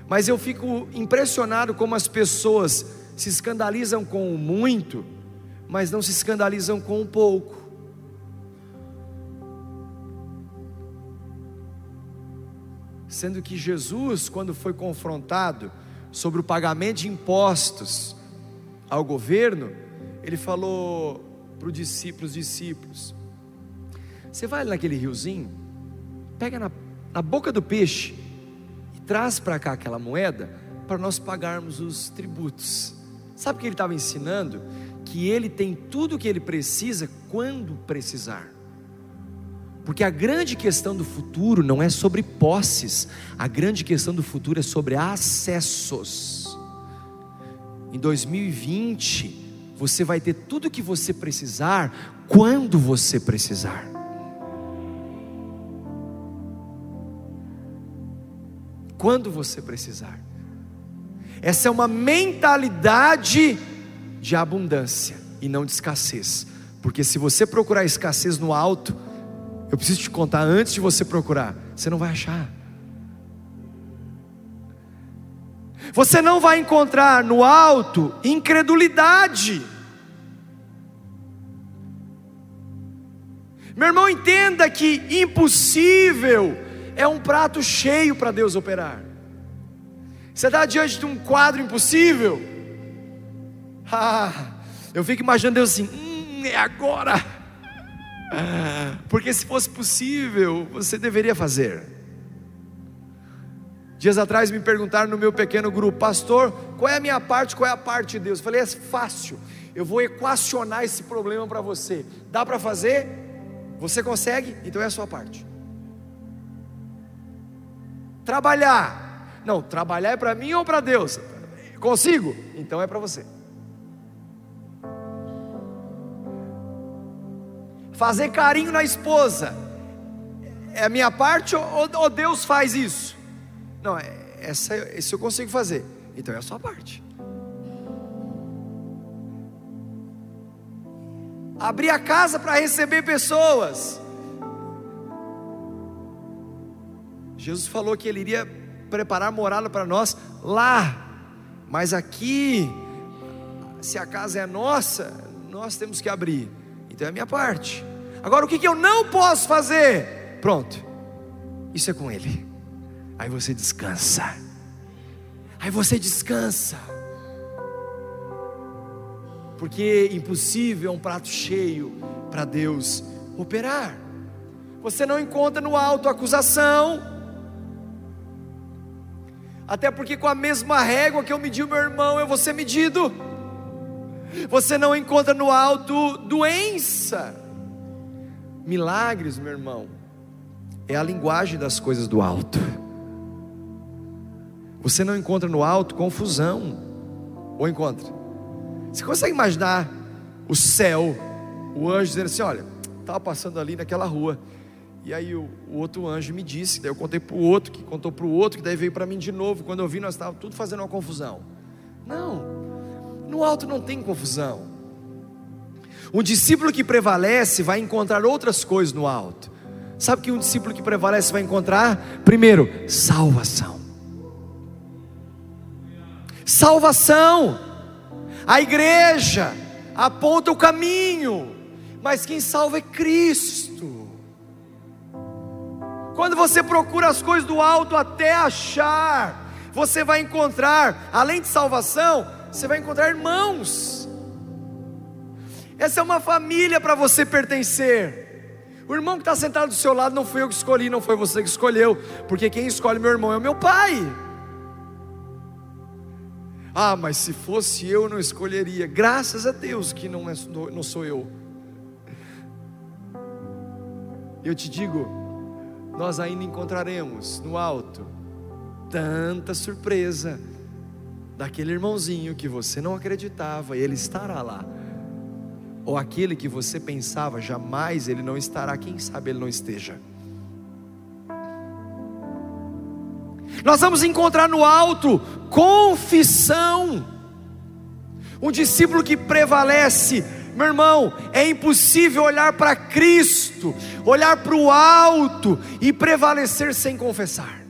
mas eu fico impressionado como as pessoas se escandalizam com o muito, mas não se escandalizam com o pouco. Sendo que Jesus, quando foi confrontado sobre o pagamento de impostos ao governo, ele falou para os discípulos, discípulos: Você vai naquele riozinho, pega na, na boca do peixe e traz para cá aquela moeda para nós pagarmos os tributos. Sabe o que ele estava ensinando? Que ele tem tudo o que ele precisa quando precisar. Porque a grande questão do futuro não é sobre posses, a grande questão do futuro é sobre acessos. Em 2020, você vai ter tudo o que você precisar quando você precisar. Quando você precisar. Essa é uma mentalidade de abundância e não de escassez. Porque se você procurar escassez no alto, eu preciso te contar antes de você procurar, você não vai achar. Você não vai encontrar no alto incredulidade. Meu irmão, entenda que impossível é um prato cheio para Deus operar. Você está diante de um quadro impossível? Ah, eu fico imaginando Deus assim, hum, é agora. Porque se fosse possível, você deveria fazer. Dias atrás me perguntaram no meu pequeno grupo, pastor, qual é a minha parte, qual é a parte de Deus? Eu falei, é fácil, eu vou equacionar esse problema para você. Dá para fazer? Você consegue? Então é a sua parte. Trabalhar. Não, trabalhar é para mim ou para Deus? Consigo? Então é para você. Fazer carinho na esposa. É a minha parte ou, ou Deus faz isso? Não, é, essa, esse eu consigo fazer. Então é a sua parte. Abrir a casa para receber pessoas. Jesus falou que ele iria preparar morada para nós lá, mas aqui, se a casa é nossa, nós temos que abrir, então é a minha parte. Agora, o que, que eu não posso fazer? Pronto, isso é com Ele. Aí você descansa, aí você descansa, porque impossível é um prato cheio para Deus operar. Você não encontra no alto acusação, até porque com a mesma régua que eu medi o meu irmão, eu vou ser medido. Você não encontra no alto doença. Milagres, meu irmão, é a linguagem das coisas do alto. Você não encontra no alto confusão. Ou encontra? Você consegue imaginar o céu, o anjo dizendo assim: Olha, estava passando ali naquela rua. E aí o, o, outro anjo me disse, daí eu contei para o outro, que contou para o outro, que daí veio para mim de novo. Quando eu vi, nós estávamos tudo fazendo uma confusão. Não, no alto não tem confusão. Um discípulo que prevalece vai encontrar outras coisas no alto. Sabe que um discípulo que prevalece vai encontrar? Primeiro, salvação. Salvação. A igreja aponta o caminho, mas quem salva é Cristo. Quando você procura as coisas do alto até achar, você vai encontrar, além de salvação, você vai encontrar irmãos. Essa é uma família para você pertencer. O irmão que está sentado do seu lado não foi eu que escolhi, não foi você que escolheu, porque quem escolhe meu irmão é o meu pai. Ah, mas se fosse eu, não escolheria. Graças a Deus que não, é, não sou eu. Eu te digo, nós ainda encontraremos no alto tanta surpresa daquele irmãozinho que você não acreditava, ele estará lá. Ou aquele que você pensava, jamais ele não estará, quem sabe ele não esteja. Nós vamos encontrar no alto confissão. Um discípulo que prevalece, meu irmão, é impossível olhar para Cristo, olhar para o alto e prevalecer sem confessar.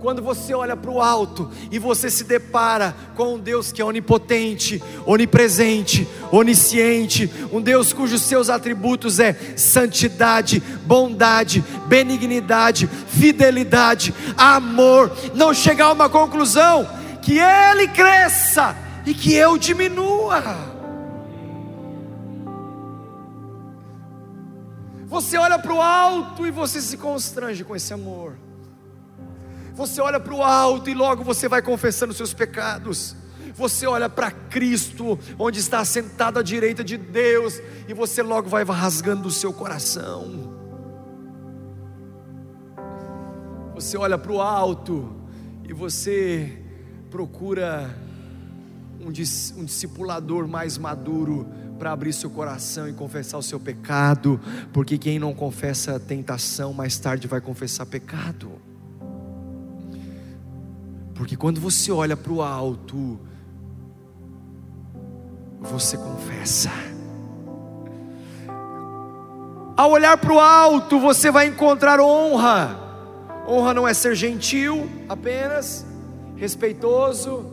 Quando você olha para o alto e você se depara com um Deus que é onipotente, onipresente, onisciente, um Deus cujos seus atributos é santidade, bondade, benignidade, fidelidade, amor, não chegar a uma conclusão que Ele cresça e que eu diminua. Você olha para o alto e você se constrange com esse amor. Você olha para o alto e logo você vai confessando seus pecados. Você olha para Cristo, onde está sentado à direita de Deus, e você logo vai rasgando o seu coração. Você olha para o alto e você procura um, um discipulador mais maduro para abrir seu coração e confessar o seu pecado, porque quem não confessa tentação, mais tarde vai confessar pecado. Porque quando você olha para o alto, você confessa. Ao olhar para o alto, você vai encontrar honra. Honra não é ser gentil apenas, respeitoso,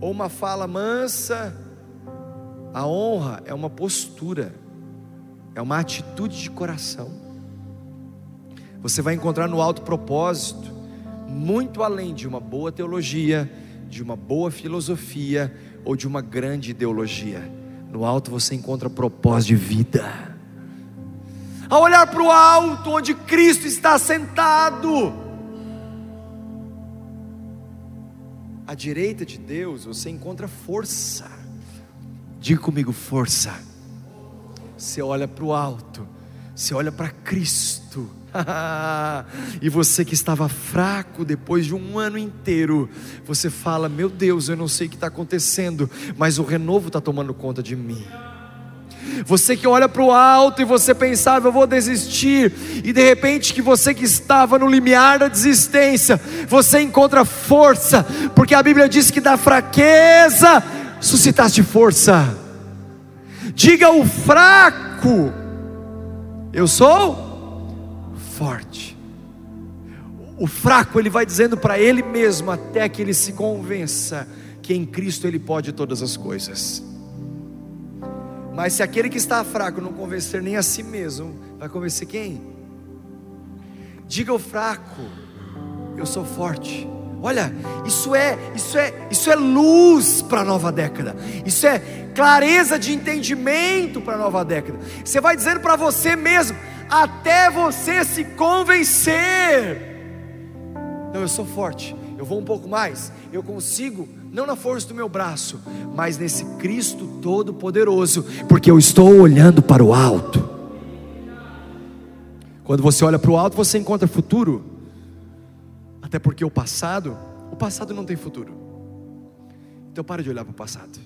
ou uma fala mansa. A honra é uma postura, é uma atitude de coração. Você vai encontrar no alto propósito muito além de uma boa teologia, de uma boa filosofia ou de uma grande ideologia. No alto você encontra propósito de vida. Ao olhar para o alto, onde Cristo está sentado, à direita de Deus, você encontra força. Diga comigo, força. Você olha para o alto, você olha para Cristo e você que estava fraco depois de um ano inteiro, você fala: Meu Deus, eu não sei o que está acontecendo, mas o renovo está tomando conta de mim. Você que olha para o alto e você pensava, eu vou desistir, e de repente que você que estava no limiar da desistência, você encontra força, porque a Bíblia diz que da fraqueza suscitaste força. Diga o fraco, eu sou forte. O fraco ele vai dizendo para ele mesmo até que ele se convença que em Cristo ele pode todas as coisas. Mas se aquele que está fraco não convencer nem a si mesmo, vai convencer quem? Diga ao fraco, eu sou forte. Olha, isso é, isso é, isso é luz para a nova década. Isso é clareza de entendimento para a nova década. Você vai dizendo para você mesmo, até você se convencer. Não, eu sou forte, eu vou um pouco mais, eu consigo, não na força do meu braço, mas nesse Cristo Todo-Poderoso, porque eu estou olhando para o alto. Quando você olha para o alto, você encontra futuro, até porque o passado, o passado não tem futuro. Então para de olhar para o passado.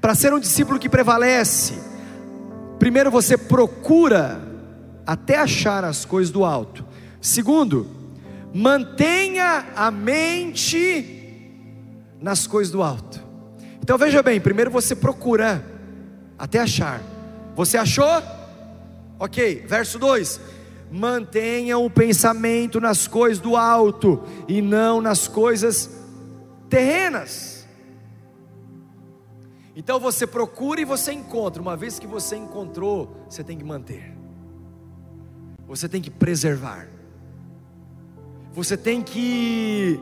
Para ser um discípulo que prevalece, primeiro você procura até achar as coisas do alto. Segundo, mantenha a mente nas coisas do alto. Então veja bem, primeiro você procura até achar. Você achou? Ok, verso 2: mantenha o pensamento nas coisas do alto e não nas coisas terrenas. Então você procura e você encontra. Uma vez que você encontrou, você tem que manter. Você tem que preservar. Você tem que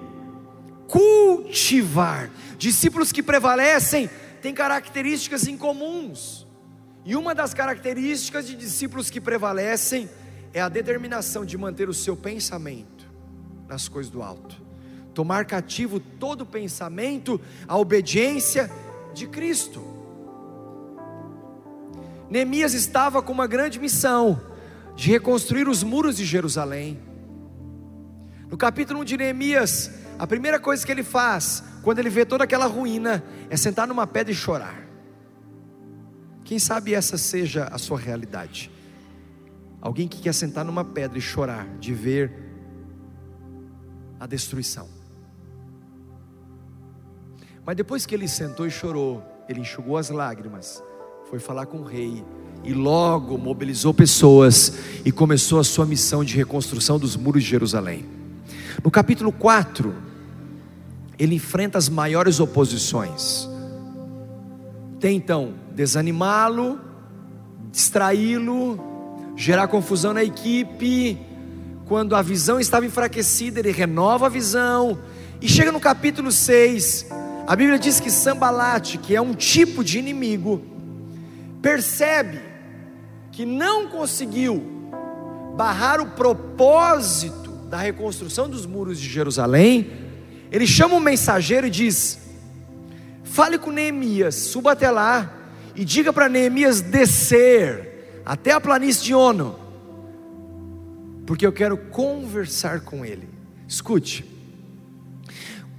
cultivar. Discípulos que prevalecem têm características incomuns. E uma das características de discípulos que prevalecem é a determinação de manter o seu pensamento nas coisas do alto. Tomar cativo todo pensamento à obediência de Cristo. Neemias estava com uma grande missão de reconstruir os muros de Jerusalém. No capítulo 1 de Neemias, a primeira coisa que ele faz, quando ele vê toda aquela ruína, é sentar numa pedra e chorar. Quem sabe essa seja a sua realidade? Alguém que quer sentar numa pedra e chorar, de ver a destruição. Mas depois que ele sentou e chorou, ele enxugou as lágrimas, foi falar com o rei e logo mobilizou pessoas e começou a sua missão de reconstrução dos muros de Jerusalém. No capítulo 4, ele enfrenta as maiores oposições. Tem então desanimá-lo, distraí-lo, gerar confusão na equipe. Quando a visão estava enfraquecida, ele renova a visão. E chega no capítulo 6, a Bíblia diz que Sambalate, que é um tipo de inimigo, percebe que não conseguiu barrar o propósito da reconstrução dos muros de Jerusalém, ele chama um mensageiro e diz: Fale com Neemias, suba até lá e diga para Neemias descer até a planície de Ono, porque eu quero conversar com ele. Escute,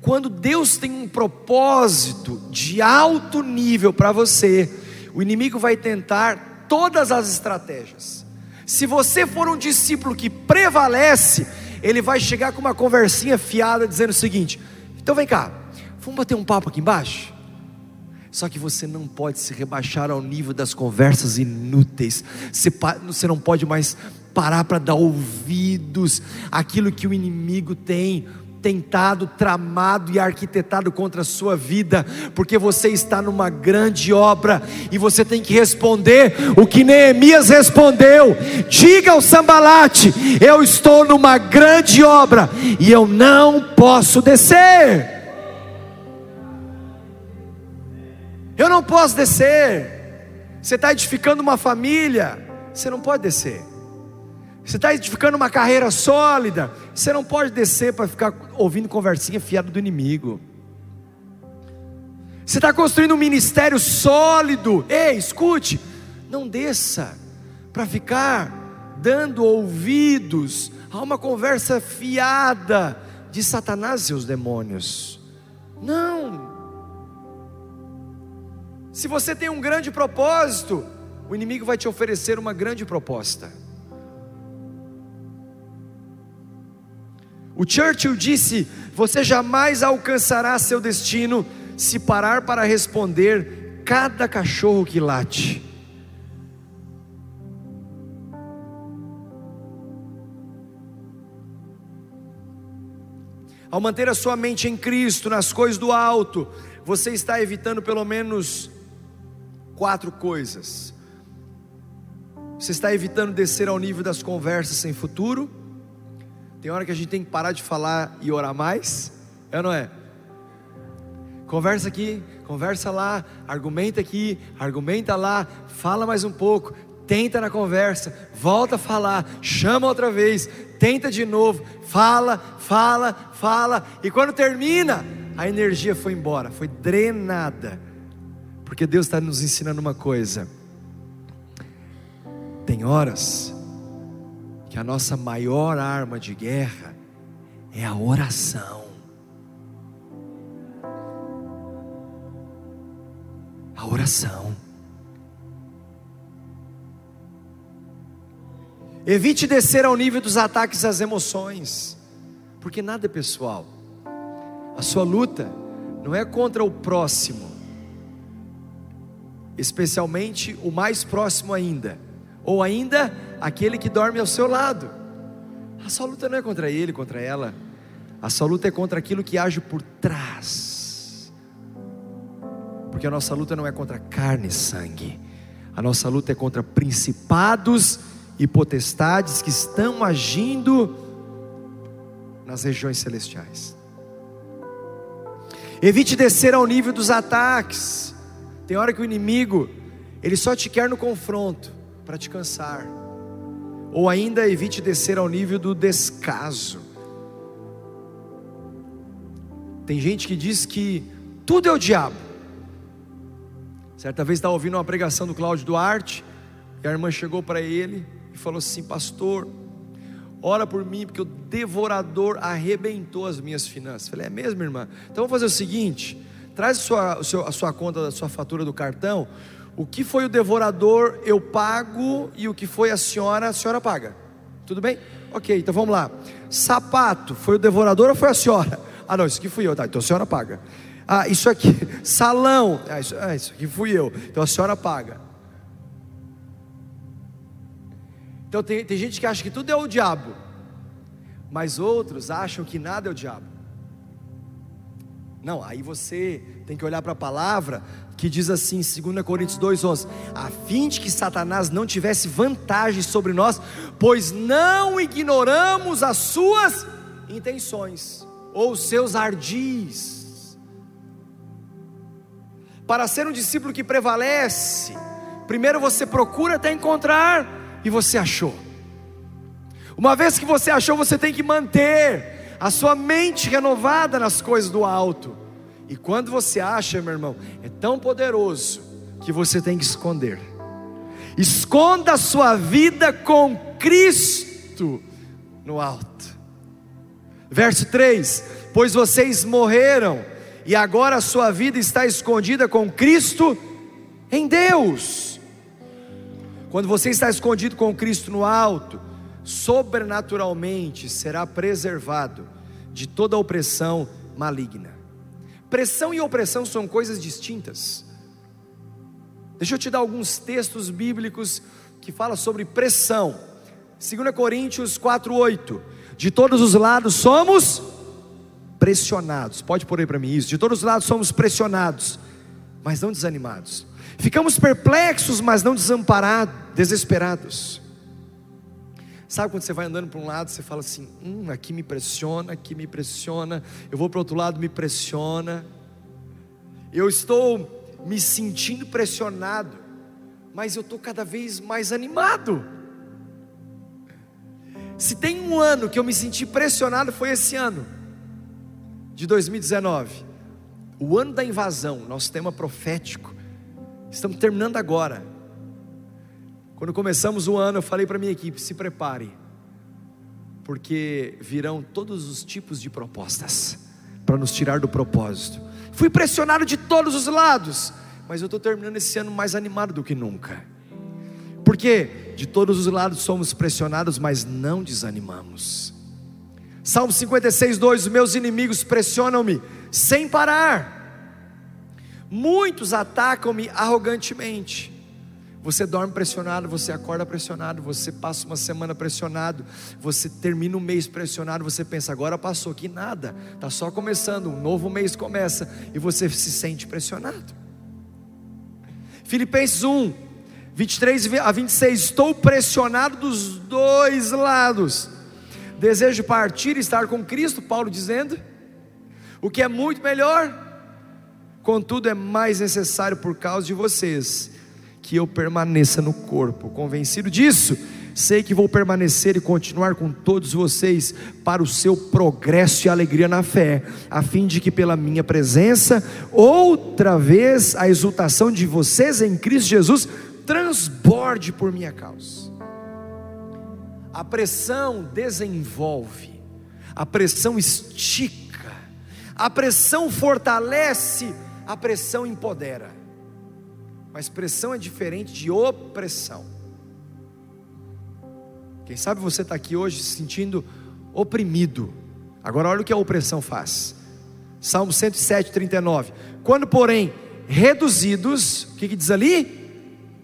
quando Deus tem um propósito de alto nível para você, o inimigo vai tentar todas as estratégias. Se você for um discípulo que prevalece, ele vai chegar com uma conversinha fiada dizendo o seguinte: então vem cá, vamos bater um papo aqui embaixo? Só que você não pode se rebaixar ao nível das conversas inúteis. Você, não pode mais parar para dar ouvidos àquilo que o inimigo tem tentado, tramado e arquitetado contra a sua vida, porque você está numa grande obra e você tem que responder o que Neemias respondeu. Diga ao Sambalate: Eu estou numa grande obra e eu não posso descer. Eu não posso descer. Você está edificando uma família, você não pode descer. Você está edificando uma carreira sólida, você não pode descer para ficar ouvindo conversinha fiada do inimigo. Você está construindo um ministério sólido, ei, escute, não desça para ficar dando ouvidos a uma conversa fiada de Satanás e seus demônios. Não. Se você tem um grande propósito, o inimigo vai te oferecer uma grande proposta. O Churchill disse: Você jamais alcançará seu destino se parar para responder cada cachorro que late. Ao manter a sua mente em Cristo, nas coisas do alto, você está evitando pelo menos quatro coisas. Você está evitando descer ao nível das conversas sem futuro tem hora que a gente tem que parar de falar e orar mais, é ou não é? Conversa aqui, conversa lá, argumenta aqui, argumenta lá, fala mais um pouco, tenta na conversa, volta a falar, chama outra vez, tenta de novo, fala, fala, fala, e quando termina, a energia foi embora, foi drenada, porque Deus está nos ensinando uma coisa. Tem horas que a nossa maior arma de guerra é a oração. A oração. Evite descer ao nível dos ataques às emoções, porque nada é pessoal. A sua luta não é contra o próximo, especialmente o mais próximo ainda ou ainda aquele que dorme ao seu lado. A sua luta não é contra ele, contra ela. A sua luta é contra aquilo que age por trás. Porque a nossa luta não é contra carne e sangue. A nossa luta é contra principados e potestades que estão agindo nas regiões celestiais. Evite descer ao nível dos ataques. Tem hora que o inimigo, ele só te quer no confronto para te cansar. Ou ainda evite descer ao nível do descaso. Tem gente que diz que tudo é o diabo. Certa vez estava ouvindo uma pregação do Cláudio Duarte, e a irmã chegou para ele e falou assim: Pastor, ora por mim, porque o devorador arrebentou as minhas finanças. Falei: É mesmo, irmã? Então vamos fazer o seguinte: traz a sua, a sua conta da sua fatura do cartão, o que foi o devorador, eu pago, e o que foi a senhora, a senhora paga. Tudo bem? Ok, então vamos lá. Sapato, foi o devorador ou foi a senhora? Ah, não, isso aqui fui eu, tá? Então a senhora paga. Ah, isso aqui, salão, ah, isso, ah, isso aqui fui eu, então a senhora paga. Então tem, tem gente que acha que tudo é o diabo, mas outros acham que nada é o diabo. Não, aí você tem que olhar para a palavra que diz assim, 2 Coríntios 2,11: a fim de que Satanás não tivesse vantagem sobre nós, pois não ignoramos as suas intenções ou os seus ardis. Para ser um discípulo que prevalece, primeiro você procura até encontrar e você achou. Uma vez que você achou, você tem que manter a sua mente renovada nas coisas do alto. E quando você acha, meu irmão, é tão poderoso que você tem que esconder. Esconda a sua vida com Cristo no alto. Verso 3: Pois vocês morreram, e agora a sua vida está escondida com Cristo em Deus. Quando você está escondido com Cristo no alto, sobrenaturalmente será preservado de toda opressão maligna. Pressão e opressão são coisas distintas. Deixa eu te dar alguns textos bíblicos que falam sobre pressão. 2 Coríntios 4:8. De todos os lados somos pressionados. Pode pôr aí para mim isso. De todos os lados somos pressionados, mas não desanimados. Ficamos perplexos, mas não desamparados, desesperados. Sabe quando você vai andando para um lado, você fala assim: hum, aqui me pressiona, aqui me pressiona, eu vou para o outro lado, me pressiona. Eu estou me sentindo pressionado, mas eu estou cada vez mais animado. Se tem um ano que eu me senti pressionado, foi esse ano, de 2019, o ano da invasão, nosso tema profético. Estamos terminando agora. Quando começamos o ano, eu falei para minha equipe: se prepare, porque virão todos os tipos de propostas para nos tirar do propósito. Fui pressionado de todos os lados, mas eu estou terminando esse ano mais animado do que nunca. Porque de todos os lados somos pressionados, mas não desanimamos. Salmo 56, 2: Meus inimigos pressionam-me sem parar, muitos atacam-me arrogantemente você dorme pressionado, você acorda pressionado, você passa uma semana pressionado, você termina um mês pressionado, você pensa, agora passou, que nada, está só começando, um novo mês começa. E você se sente pressionado. Filipenses 1, 23 a 26, estou pressionado dos dois lados, desejo partir e estar com Cristo, Paulo dizendo, o que é muito melhor, contudo é mais necessário por causa de vocês que eu permaneça no corpo. Convencido disso, sei que vou permanecer e continuar com todos vocês para o seu progresso e alegria na fé, a fim de que pela minha presença, outra vez a exultação de vocês em Cristo Jesus transborde por minha causa. A pressão desenvolve, a pressão estica, a pressão fortalece, a pressão empodera. Mas pressão é diferente de opressão. Quem sabe você está aqui hoje se sentindo oprimido. Agora olha o que a opressão faz. Salmo 107, 39. Quando, porém, reduzidos, o que, que diz ali?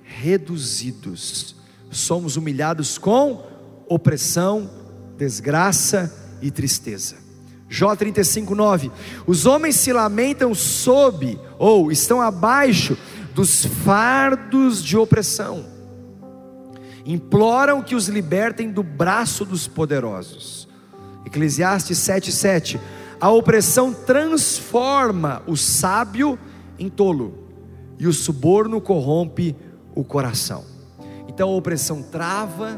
Reduzidos, somos humilhados com opressão, desgraça e tristeza. Jó 35, 9. Os homens se lamentam sob, ou estão abaixo dos fardos de opressão, imploram que os libertem do braço dos poderosos. Eclesiastes 7,7: A opressão transforma o sábio em tolo, e o suborno corrompe o coração. Então a opressão trava,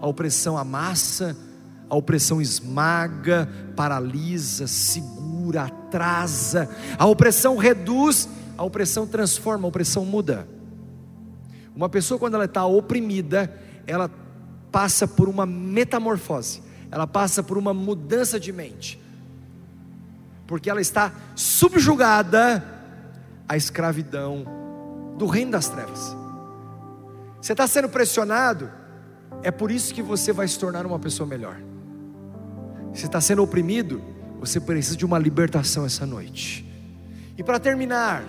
a opressão amassa, a opressão esmaga, paralisa, segura, atrasa, a opressão reduz a opressão transforma, a opressão muda. Uma pessoa, quando ela está oprimida, ela passa por uma metamorfose, ela passa por uma mudança de mente, porque ela está subjugada à escravidão do reino das trevas. Você está sendo pressionado, É por isso que você vai se tornar uma pessoa melhor. Se está sendo oprimido, você precisa de uma libertação essa noite. E para terminar,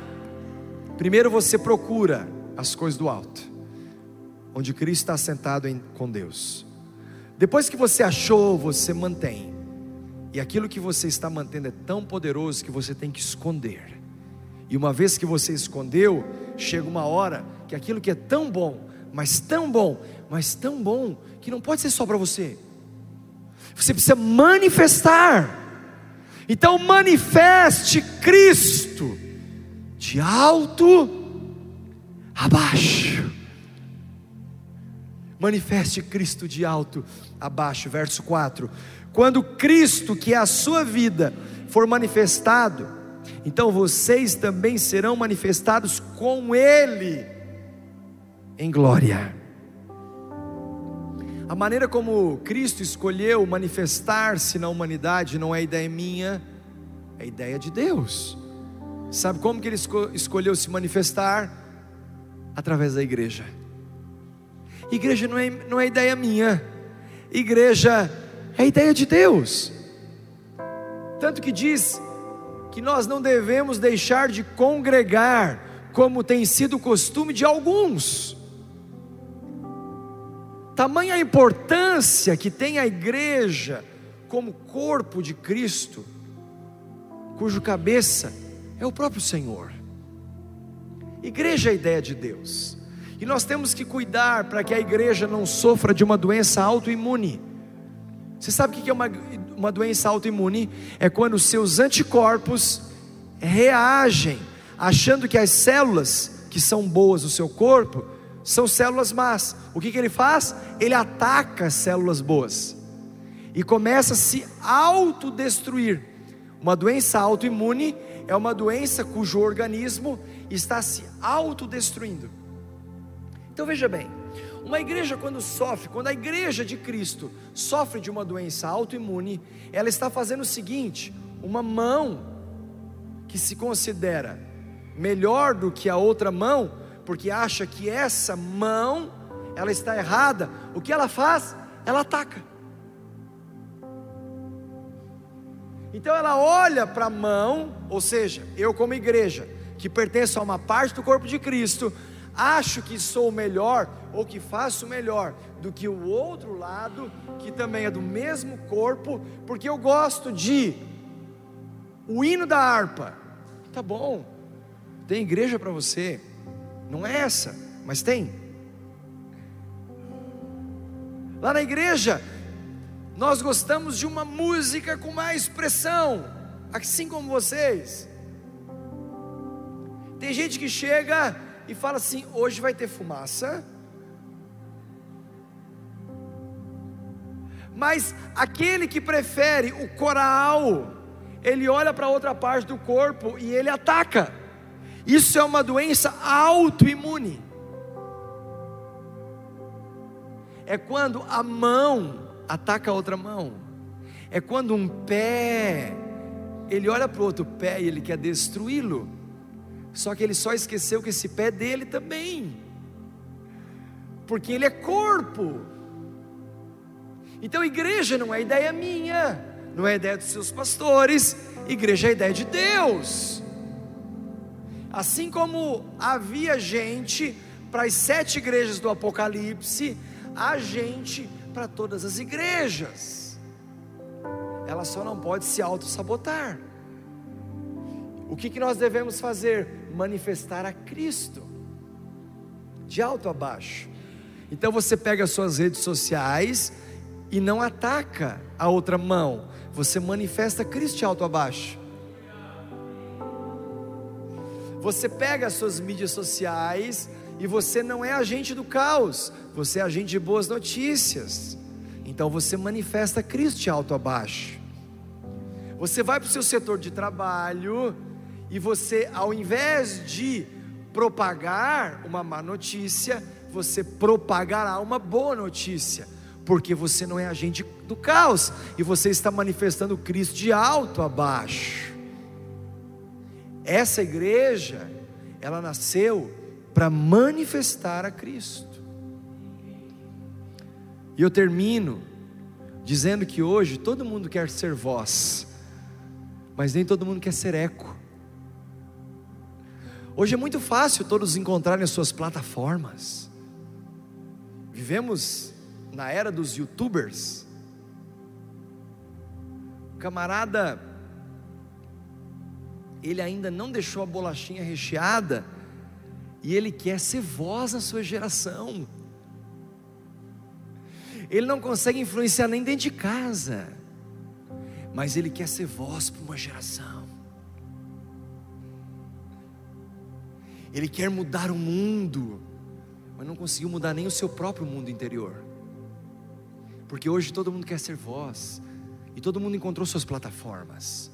primeiro você procura as coisas do alto, onde Cristo está sentado em, com Deus. Depois que você achou, você mantém. E aquilo que você está mantendo é tão poderoso que você tem que esconder. E uma vez que você escondeu, chega uma hora que aquilo que é tão bom, mas tão bom, mas tão bom, que não pode ser só para você. Você precisa manifestar. Então manifeste Cristo de alto a baixo. Manifeste Cristo de alto a baixo, verso 4. Quando Cristo, que é a sua vida, for manifestado, então vocês também serão manifestados com Ele em glória. A maneira como Cristo escolheu manifestar-se na humanidade não é ideia minha, é ideia de Deus. Sabe como que ele escolheu se manifestar? Através da igreja. Igreja não é, não é ideia minha, igreja é ideia de Deus. Tanto que diz que nós não devemos deixar de congregar, como tem sido o costume de alguns. Tamanha a importância que tem a igreja como corpo de Cristo, cujo cabeça é o próprio Senhor. Igreja é a ideia de Deus. E nós temos que cuidar para que a igreja não sofra de uma doença autoimune. Você sabe o que é uma, uma doença autoimune? É quando os seus anticorpos reagem, achando que as células que são boas do seu corpo são células más. O que, que ele faz? Ele ataca as células boas e começa a se autodestruir. Uma doença autoimune é uma doença cujo organismo está se autodestruindo. Então veja bem, uma igreja quando sofre, quando a igreja de Cristo sofre de uma doença autoimune, ela está fazendo o seguinte: uma mão que se considera melhor do que a outra mão, porque acha que essa mão ela está errada, o que ela faz? Ela ataca. Então ela olha para a mão, ou seja, eu como igreja, que pertenço a uma parte do corpo de Cristo, acho que sou melhor ou que faço melhor do que o outro lado, que também é do mesmo corpo, porque eu gosto de o hino da harpa. Tá bom, tem igreja para você. Não é essa, mas tem. Lá na igreja, nós gostamos de uma música com mais expressão, assim como vocês. Tem gente que chega e fala assim: hoje vai ter fumaça. Mas aquele que prefere o coral, ele olha para outra parte do corpo e ele ataca. Isso é uma doença autoimune. É quando a mão ataca a outra mão. É quando um pé, ele olha para o outro pé e ele quer destruí-lo. Só que ele só esqueceu que esse pé é dele também. Porque ele é corpo. Então igreja não é ideia minha, não é ideia dos seus pastores, igreja é ideia de Deus. Assim como havia gente para as sete igrejas do Apocalipse, há gente para todas as igrejas. Ela só não pode se auto-sabotar. O que, que nós devemos fazer? Manifestar a Cristo, de alto a baixo. Então você pega as suas redes sociais e não ataca a outra mão, você manifesta Cristo de alto a baixo. Você pega as suas mídias sociais e você não é agente do caos, você é agente de boas notícias. Então você manifesta Cristo de alto a baixo. Você vai para o seu setor de trabalho e você, ao invés de propagar uma má notícia, você propagará uma boa notícia, porque você não é agente do caos e você está manifestando Cristo de alto a baixo. Essa igreja, ela nasceu para manifestar a Cristo. E eu termino dizendo que hoje todo mundo quer ser voz, mas nem todo mundo quer ser eco. Hoje é muito fácil todos encontrarem as suas plataformas. Vivemos na era dos youtubers. O camarada, ele ainda não deixou a bolachinha recheada, e ele quer ser voz na sua geração. Ele não consegue influenciar nem dentro de casa, mas ele quer ser voz para uma geração. Ele quer mudar o mundo, mas não conseguiu mudar nem o seu próprio mundo interior. Porque hoje todo mundo quer ser voz, e todo mundo encontrou suas plataformas.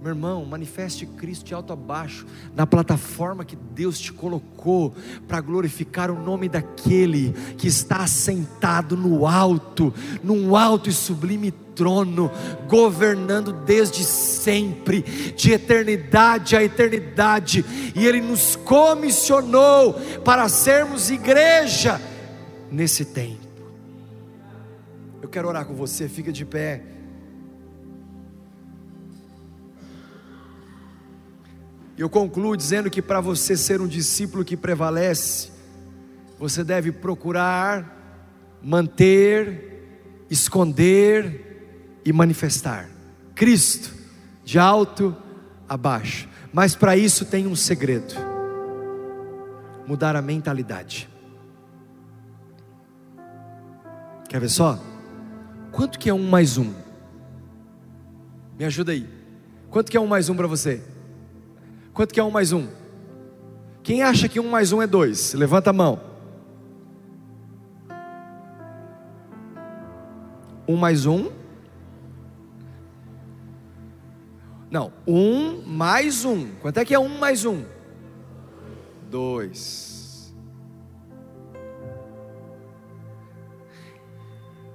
Meu irmão, manifeste Cristo de alto a baixo, na plataforma que Deus te colocou, para glorificar o nome daquele que está assentado no alto, num alto e sublime trono, governando desde sempre, de eternidade a eternidade, e Ele nos comissionou para sermos igreja nesse tempo. Eu quero orar com você, fica de pé. Eu concluo dizendo que para você ser um discípulo que prevalece, você deve procurar, manter, esconder e manifestar Cristo de alto a baixo. Mas para isso tem um segredo: mudar a mentalidade. Quer ver só? Quanto que é um mais um? Me ajuda aí. Quanto que é um mais um para você? Quanto que é um mais um? Quem acha que um mais um é dois? Levanta a mão. Um mais um? Não, um mais um. Quanto é que é um mais um? Dois.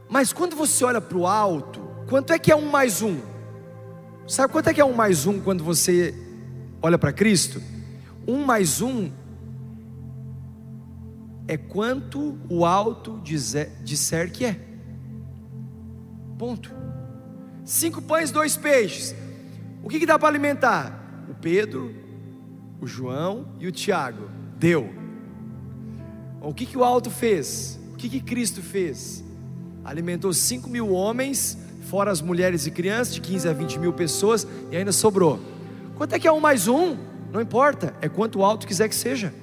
Mas quando você olha para o alto, quanto é que é um mais um? Sabe quanto é que é um mais um quando você olha para Cristo, um mais um é quanto o alto dizer, disser que é. Ponto. Cinco pães, dois peixes. O que, que dá para alimentar? O Pedro, o João e o Tiago. Deu. O que, que o alto fez? O que, que Cristo fez? Alimentou cinco mil homens, fora as mulheres e crianças, de 15 a 20 mil pessoas, e ainda sobrou. Quanto é que é um mais um? Não importa, é quanto alto quiser que seja.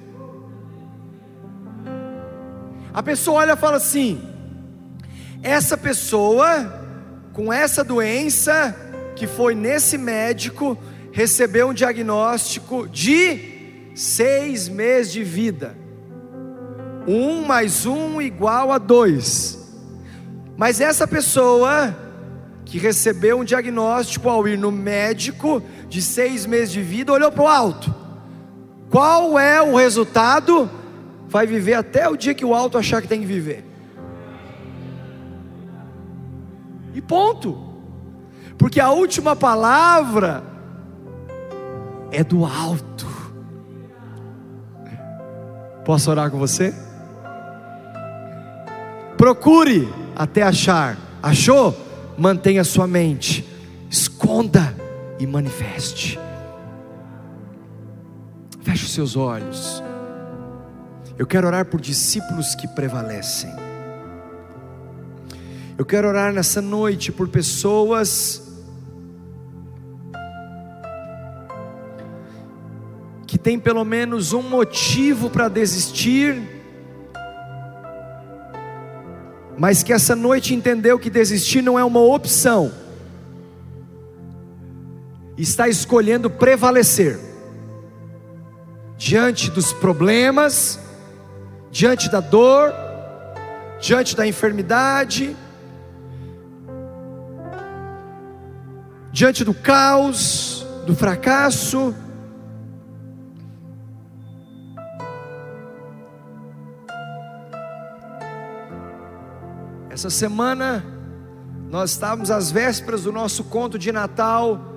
A pessoa olha e fala assim: essa pessoa com essa doença que foi nesse médico recebeu um diagnóstico de seis meses de vida. Um mais um igual a dois. Mas essa pessoa que recebeu um diagnóstico ao ir no médico de seis meses de vida, olhou para o alto. Qual é o resultado? Vai viver até o dia que o alto achar que tem que viver. E ponto. Porque a última palavra é do alto. Posso orar com você? Procure até achar. Achou? Mantenha sua mente. Esconda e manifeste. Feche os seus olhos. Eu quero orar por discípulos que prevalecem. Eu quero orar nessa noite por pessoas que têm pelo menos um motivo para desistir, mas que essa noite entendeu que desistir não é uma opção está escolhendo prevalecer diante dos problemas, diante da dor, diante da enfermidade, diante do caos, do fracasso. Essa semana nós estávamos às vésperas do nosso conto de Natal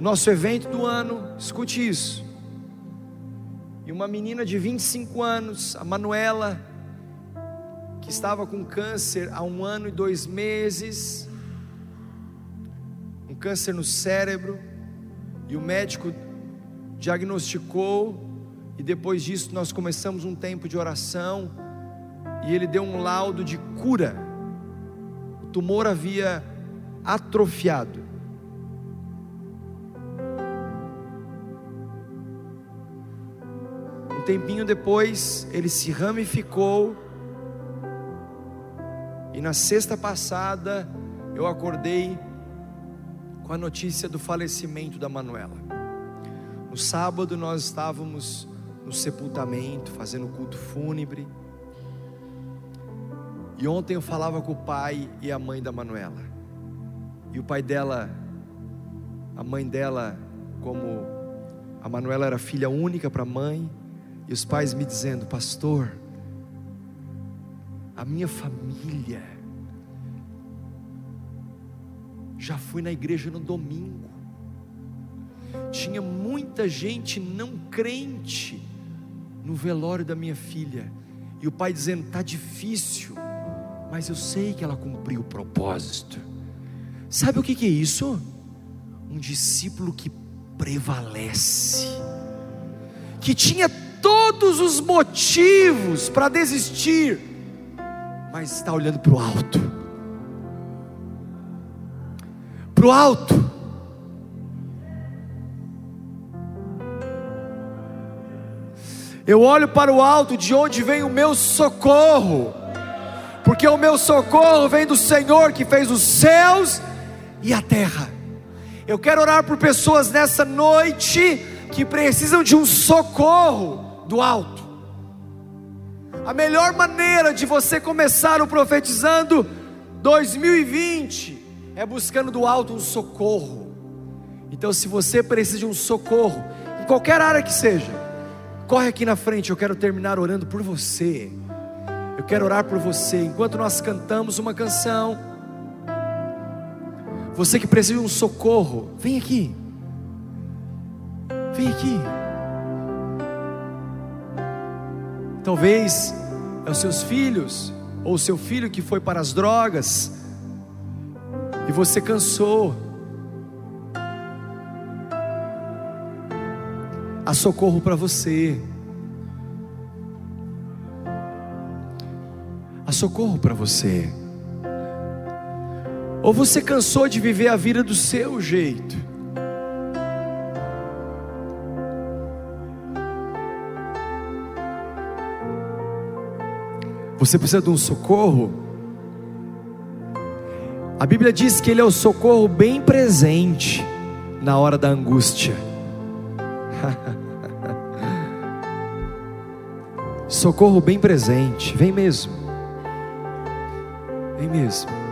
nosso evento do ano, escute isso. E uma menina de 25 anos, a Manuela, que estava com câncer há um ano e dois meses, um câncer no cérebro, e o médico diagnosticou, e depois disso nós começamos um tempo de oração, e ele deu um laudo de cura. O tumor havia atrofiado. Tempinho depois, ele se ramificou, e na sexta passada, eu acordei com a notícia do falecimento da Manuela. No sábado nós estávamos no sepultamento, fazendo culto fúnebre. E ontem eu falava com o pai e a mãe da Manuela. E o pai dela, a mãe dela, como a Manuela era filha única para a mãe, e os pais me dizendo: Pastor, a minha família já fui na igreja no domingo. Tinha muita gente não crente no velório da minha filha. E o pai dizendo: "Tá difícil, mas eu sei que ela cumpriu o propósito". Sabe o que que é isso? Um discípulo que prevalece. Que tinha todos os motivos para desistir, mas está olhando para o alto para o alto. Eu olho para o alto, de onde vem o meu socorro, porque o meu socorro vem do Senhor que fez os céus e a terra. Eu quero orar por pessoas nessa noite que precisam de um socorro do alto. A melhor maneira de você começar o profetizando 2020 é buscando do alto um socorro. Então, se você precisa de um socorro, em qualquer área que seja, corre aqui na frente. Eu quero terminar orando por você. Eu quero orar por você enquanto nós cantamos uma canção. Você que precisa de um socorro, vem aqui. Vem aqui. Talvez é os seus filhos, ou o seu filho que foi para as drogas e você cansou. Há socorro para você. Há socorro para você. Ou você cansou de viver a vida do seu jeito. Você precisa de um socorro? A Bíblia diz que Ele é o socorro bem presente na hora da angústia. socorro bem presente, vem mesmo, vem mesmo.